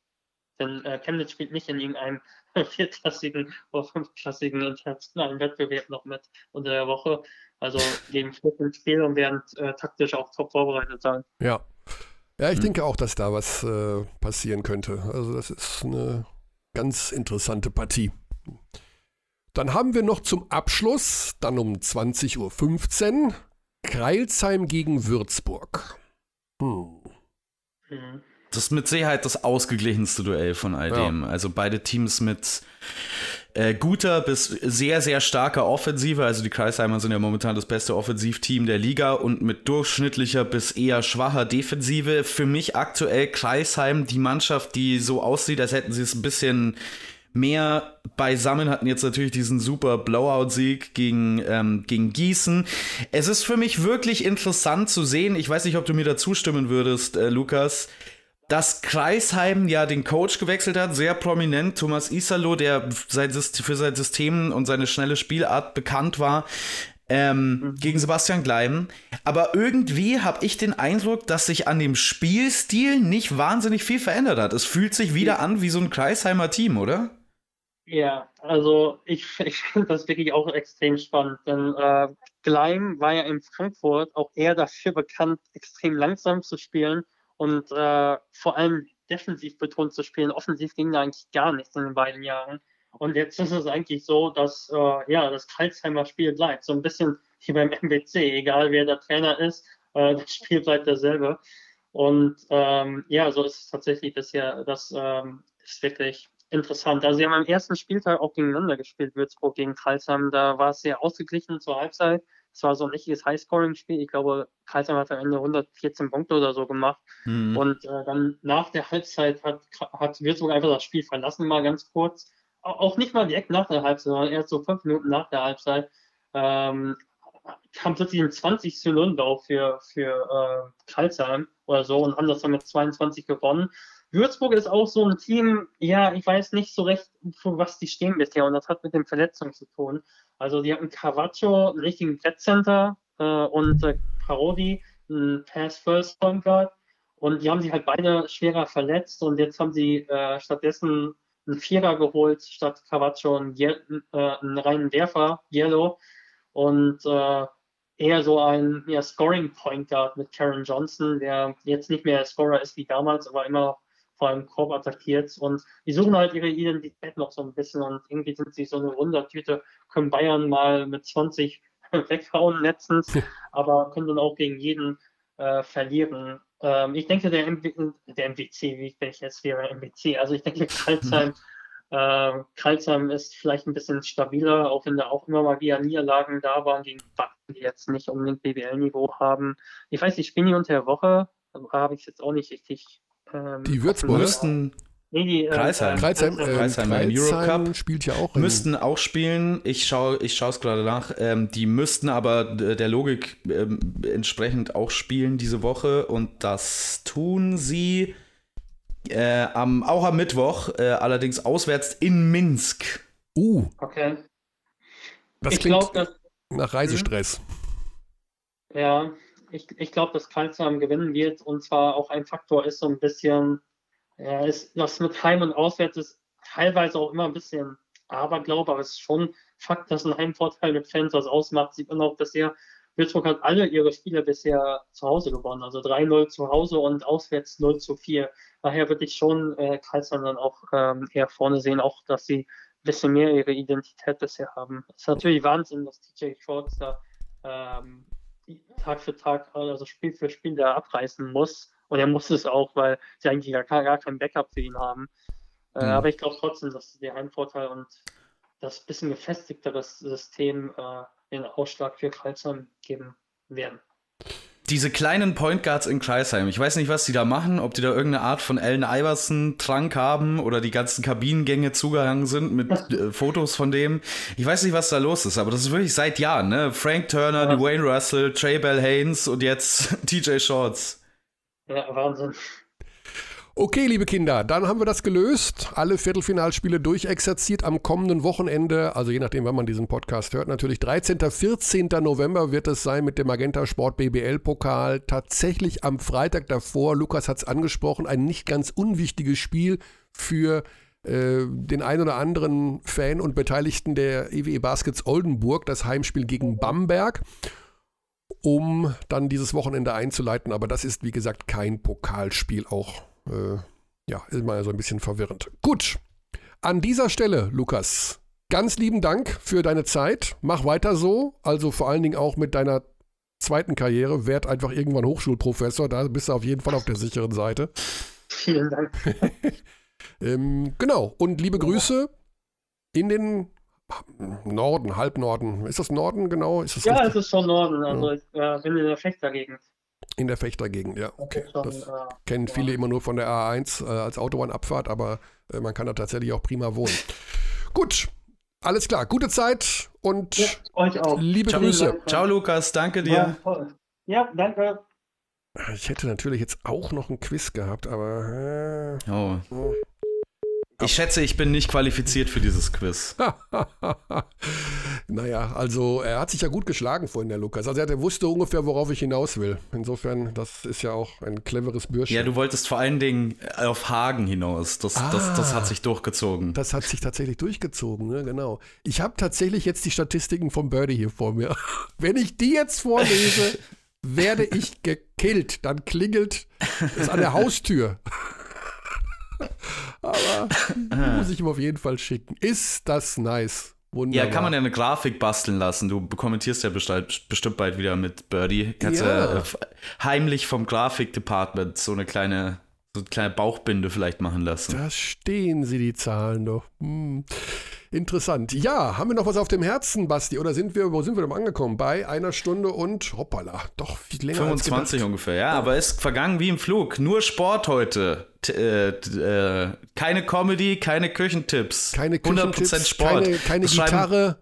Denn äh, Chemnitz spielt nicht in irgendeinem viertklassigen oder fünfklassigen internationalen Wettbewerb noch mit unter der Woche. Also gegen vierten Spiel und werden äh, taktisch auch top vorbereitet sein. Ja, ja, ich hm. denke auch, dass da was äh, passieren könnte. Also das ist eine ganz interessante Partie. Dann haben wir noch zum Abschluss, dann um 20.15 Uhr, Kreilsheim gegen Würzburg. Hm. Mhm. Das ist mit Sicherheit das ausgeglichenste Duell von all dem. Ja. Also beide Teams mit äh, guter bis sehr, sehr starker Offensive. Also die Kreisheimer sind ja momentan das beste Offensivteam der Liga und mit durchschnittlicher bis eher schwacher Defensive. Für mich aktuell Kreisheim die Mannschaft, die so aussieht, als hätten sie es ein bisschen mehr beisammen, hatten jetzt natürlich diesen super Blowout-Sieg gegen, ähm, gegen Gießen. Es ist für mich wirklich interessant zu sehen, ich weiß nicht, ob du mir da zustimmen würdest, äh, Lukas, dass Kreisheim ja den Coach gewechselt hat, sehr prominent, Thomas Isalo, der sein für sein System und seine schnelle Spielart bekannt war, ähm, mhm. gegen Sebastian Gleim. Aber irgendwie habe ich den Eindruck, dass sich an dem Spielstil nicht wahnsinnig viel verändert hat. Es fühlt sich wieder an wie so ein Kreisheimer Team, oder? Ja, also ich, ich finde das wirklich auch extrem spannend, denn äh, Gleim war ja in Frankfurt auch eher dafür bekannt, extrem langsam zu spielen und äh, vor allem defensiv betont zu spielen. Offensiv ging da eigentlich gar nichts in den beiden Jahren. Und jetzt ist es eigentlich so, dass äh, ja das Karlsheimer Spiel bleibt. So ein bisschen wie beim MBC, egal wer der Trainer ist, äh, das Spiel bleibt dasselbe. Und ähm, ja, so ist es tatsächlich bisher. Das ähm, ist wirklich interessant. Also sie haben am ersten Spieltag auch gegeneinander gespielt, Würzburg gegen Karlsheim. Da war es sehr ausgeglichen zur Halbzeit. Es war so ein richtiges Highscoring-Spiel. Ich glaube, Kreisheim hat am Ende 114 Punkte oder so gemacht. Mhm. Und äh, dann nach der Halbzeit hat, hat Würzburg einfach das Spiel verlassen, mal ganz kurz. Auch nicht mal direkt nach der Halbzeit, sondern erst so fünf Minuten nach der Halbzeit. Ähm, kam plötzlich ein 20 zu 0 für, für äh, Karlsheim oder so und haben das dann mit 22 gewonnen. Würzburg ist auch so ein Team, ja, ich weiß nicht so recht, für was die stehen bisher und das hat mit den Verletzungen zu tun. Also die hatten Carvaccio, einen richtigen Center äh, und äh, Parodi, einen Pass-First Point Guard. Und die haben sich halt beide schwerer verletzt und jetzt haben sie äh, stattdessen einen Vierer geholt, statt Carvaccio einen, äh, einen reinen Werfer, Yellow. Und äh, eher so ein ja, Scoring Point Guard mit Karen Johnson, der jetzt nicht mehr Scorer ist wie damals, aber immer vor allem Korb attackiert. Und die suchen halt ihre Identität noch so ein bisschen und irgendwie sind sie so eine Wundertüte, können Bayern mal mit 20 weghauen letztens, aber können dann auch gegen jeden äh, verlieren. Ähm, ich denke, der, MW, der MWC, wie ich jetzt wäre, MWC, also ich denke, Karlsheim, äh, Karlsheim ist vielleicht ein bisschen stabiler, auch wenn da auch immer mal wieder Niederlagen da waren gegen Backen, die jetzt nicht unbedingt BWL-Niveau haben. Ich weiß, die spielen die unter der Woche, habe ich jetzt auch nicht richtig. Ähm, die Würzburger müssten, Nee, die, äh, Kreisheim. Äh, Kreisheim, äh, Kreisheim, Kreisheim Eurocup spielt ja auch. Müssten auch spielen. Ich schaue ich es gerade nach. Ähm, die müssten aber der Logik ähm, entsprechend auch spielen diese Woche. Und das tun sie äh, am, auch am Mittwoch, äh, allerdings auswärts in Minsk. Uh. Okay. Das ich klingt glaub, dass, nach Reisestress. Ja, ich, ich glaube, dass Kreisheim gewinnen wird. Und zwar auch ein Faktor ist so ein bisschen ja, ist, das mit Heim und Auswärts ist teilweise auch immer ein bisschen Aberglaube, aber es ist schon Fakt, dass ein Heimvorteil mit Fans was ausmacht. Sieht man auch bisher, Würzburg hat alle ihre Spiele bisher zu Hause gewonnen, also 3-0 zu Hause und auswärts 0 zu 4. Daher würde ich schon äh, Kreisland dann auch ähm, eher vorne sehen, auch dass sie ein bisschen mehr ihre Identität bisher haben. Es ist natürlich Wahnsinn, dass DJ Shorts da ähm, Tag für Tag, also Spiel für Spiel da abreißen muss. Und er muss es auch, weil sie eigentlich gar, gar kein Backup für ihn haben. Äh, mhm. Aber ich glaube trotzdem, dass der Heimvorteil und das bisschen gefestigtere System äh, den Ausschlag für Kreisheim geben werden. Diese kleinen Point Guards in Kreisheim, ich weiß nicht, was die da machen, ob die da irgendeine Art von Allen Iverson-Trank haben oder die ganzen Kabinengänge zugehangen sind mit äh, Fotos von dem. Ich weiß nicht, was da los ist, aber das ist wirklich seit Jahren, ne? Frank Turner, ja. Dwayne Russell, Trey Bell Haynes und jetzt TJ Shorts. Ja, Wahnsinn. Okay, liebe Kinder, dann haben wir das gelöst. Alle Viertelfinalspiele durchexerziert am kommenden Wochenende, also je nachdem, wann man diesen Podcast hört, natürlich 13. 14. November wird es sein mit dem Magenta Sport BBL Pokal. Tatsächlich am Freitag davor, Lukas hat es angesprochen, ein nicht ganz unwichtiges Spiel für äh, den ein oder anderen Fan und Beteiligten der EWE Baskets Oldenburg, das Heimspiel gegen Bamberg um dann dieses Wochenende einzuleiten. Aber das ist, wie gesagt, kein Pokalspiel. Auch, äh, ja, ist mal so ein bisschen verwirrend. Gut, an dieser Stelle, Lukas, ganz lieben Dank für deine Zeit. Mach weiter so. Also vor allen Dingen auch mit deiner zweiten Karriere. Werd einfach irgendwann Hochschulprofessor. Da bist du auf jeden Fall auf der sicheren Seite. Vielen Dank. ähm, genau. Und liebe Grüße in den Norden, Halbnorden. Ist das Norden genau? Ist das ja, richtig? es ist schon Norden. Also ich äh, bin in der Fechtergegend. In der Fechtergegend, ja. Okay. Das, schon, äh, kennen viele ja. immer nur von der A1 äh, als Autobahnabfahrt, aber äh, man kann da tatsächlich auch prima wohnen. Gut, alles klar. Gute Zeit und ja, euch auch. liebe Ciao, Grüße. Ciao, Lukas. Danke dir. Ja, ja, danke. Ich hätte natürlich jetzt auch noch ein Quiz gehabt, aber. Äh, oh. Ich schätze, ich bin nicht qualifiziert für dieses Quiz. naja, also er hat sich ja gut geschlagen vorhin, der Lukas. Also er wusste ungefähr, worauf ich hinaus will. Insofern, das ist ja auch ein cleveres Bürschchen. Ja, du wolltest vor allen Dingen auf Hagen hinaus. Das, ah, das, das hat sich durchgezogen. Das hat sich tatsächlich durchgezogen, ne? genau. Ich habe tatsächlich jetzt die Statistiken vom Birdie hier vor mir. Wenn ich die jetzt vorlese, werde ich gekillt. Dann klingelt es an der Haustür. Aber muss ich ihm auf jeden Fall schicken. Ist das nice. Wunderbar. Ja, kann man ja eine Grafik basteln lassen. Du kommentierst ja bestimmt bald wieder mit Birdie. Kannst ja. ja heimlich vom Grafikdepartment so eine kleine so eine kleine Bauchbinde vielleicht machen lassen. Da stehen sie, die Zahlen doch. Hm. Interessant. Ja, haben wir noch was auf dem Herzen, Basti? Oder sind wir, wo sind wir denn angekommen? Bei einer Stunde und hoppala, doch viel länger 25 ungefähr, ja, aber ist vergangen wie im Flug. Nur Sport heute. T äh, äh, keine Comedy, keine Küchentipps. Keine Küchentipps, 100% Sport. Keine, keine Gitarre.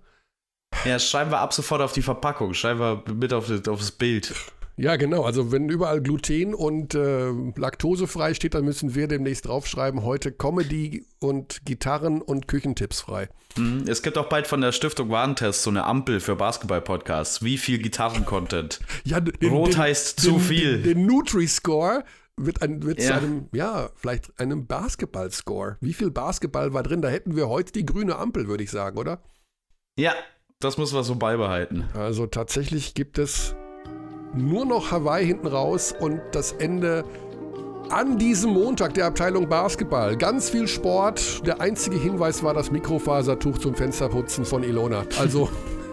Ja, schreiben wir ab sofort auf die Verpackung, schreiben wir mit auf auf das Bild. Ja, genau. Also wenn überall Gluten und äh, laktosefrei steht, dann müssen wir demnächst draufschreiben, heute Comedy und Gitarren und Küchentipps frei. Mhm. Es gibt auch bald von der Stiftung Warentest so eine Ampel für Basketball-Podcasts. Wie viel Gitarren-Content? Ja, den, Rot den, heißt zu den, viel. Den Nutri-Score wird, ein, wird ja. zu einem, ja, vielleicht einem Basketball-Score. Wie viel Basketball war drin? Da hätten wir heute die grüne Ampel, würde ich sagen, oder? Ja, das müssen wir so beibehalten. Also tatsächlich gibt es nur noch Hawaii hinten raus und das Ende An diesem Montag der Abteilung Basketball. Ganz viel Sport. Der einzige Hinweis war das Mikrofasertuch zum Fensterputzen von Ilona. Also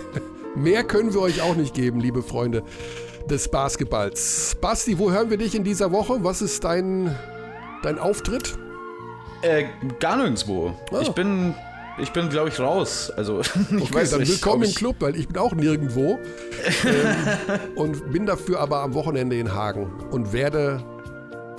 mehr können wir euch auch nicht geben, liebe Freunde des Basketballs. Basti, wo hören wir dich in dieser Woche? Was ist dein, dein Auftritt? Äh, gar nirgendwo. Ah. Ich bin ich bin, glaube ich, raus. Also, ich okay, weiß dann nicht, willkommen im Club, weil ich bin auch nirgendwo. ähm, und bin dafür aber am Wochenende in Hagen und werde.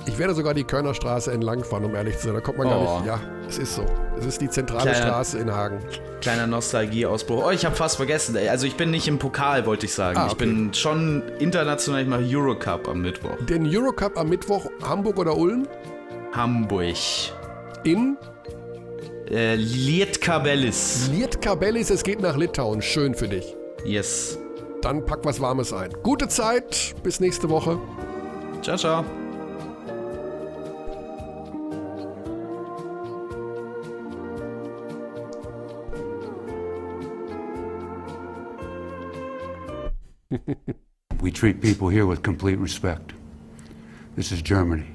Ich werde sogar die Körnerstraße entlangfahren, um ehrlich zu sein. Da kommt man oh. gar nicht. Ja, es ist so. Es ist die zentrale kleiner, Straße in Hagen. Kleiner Nostalgieausbruch. Oh, ich habe fast vergessen. Also ich bin nicht im Pokal, wollte ich sagen. Ah, okay. Ich bin schon international. Ich mache Eurocup am Mittwoch. Den Eurocup am Mittwoch Hamburg oder Ulm? Hamburg. In? Äh, Lietkabellis. Lietkabellis, es geht nach Litauen. Schön für dich. Yes. Dann pack was Warmes ein. Gute Zeit, bis nächste Woche. Ciao, ciao. we treat people here with complete respect. This is Germany.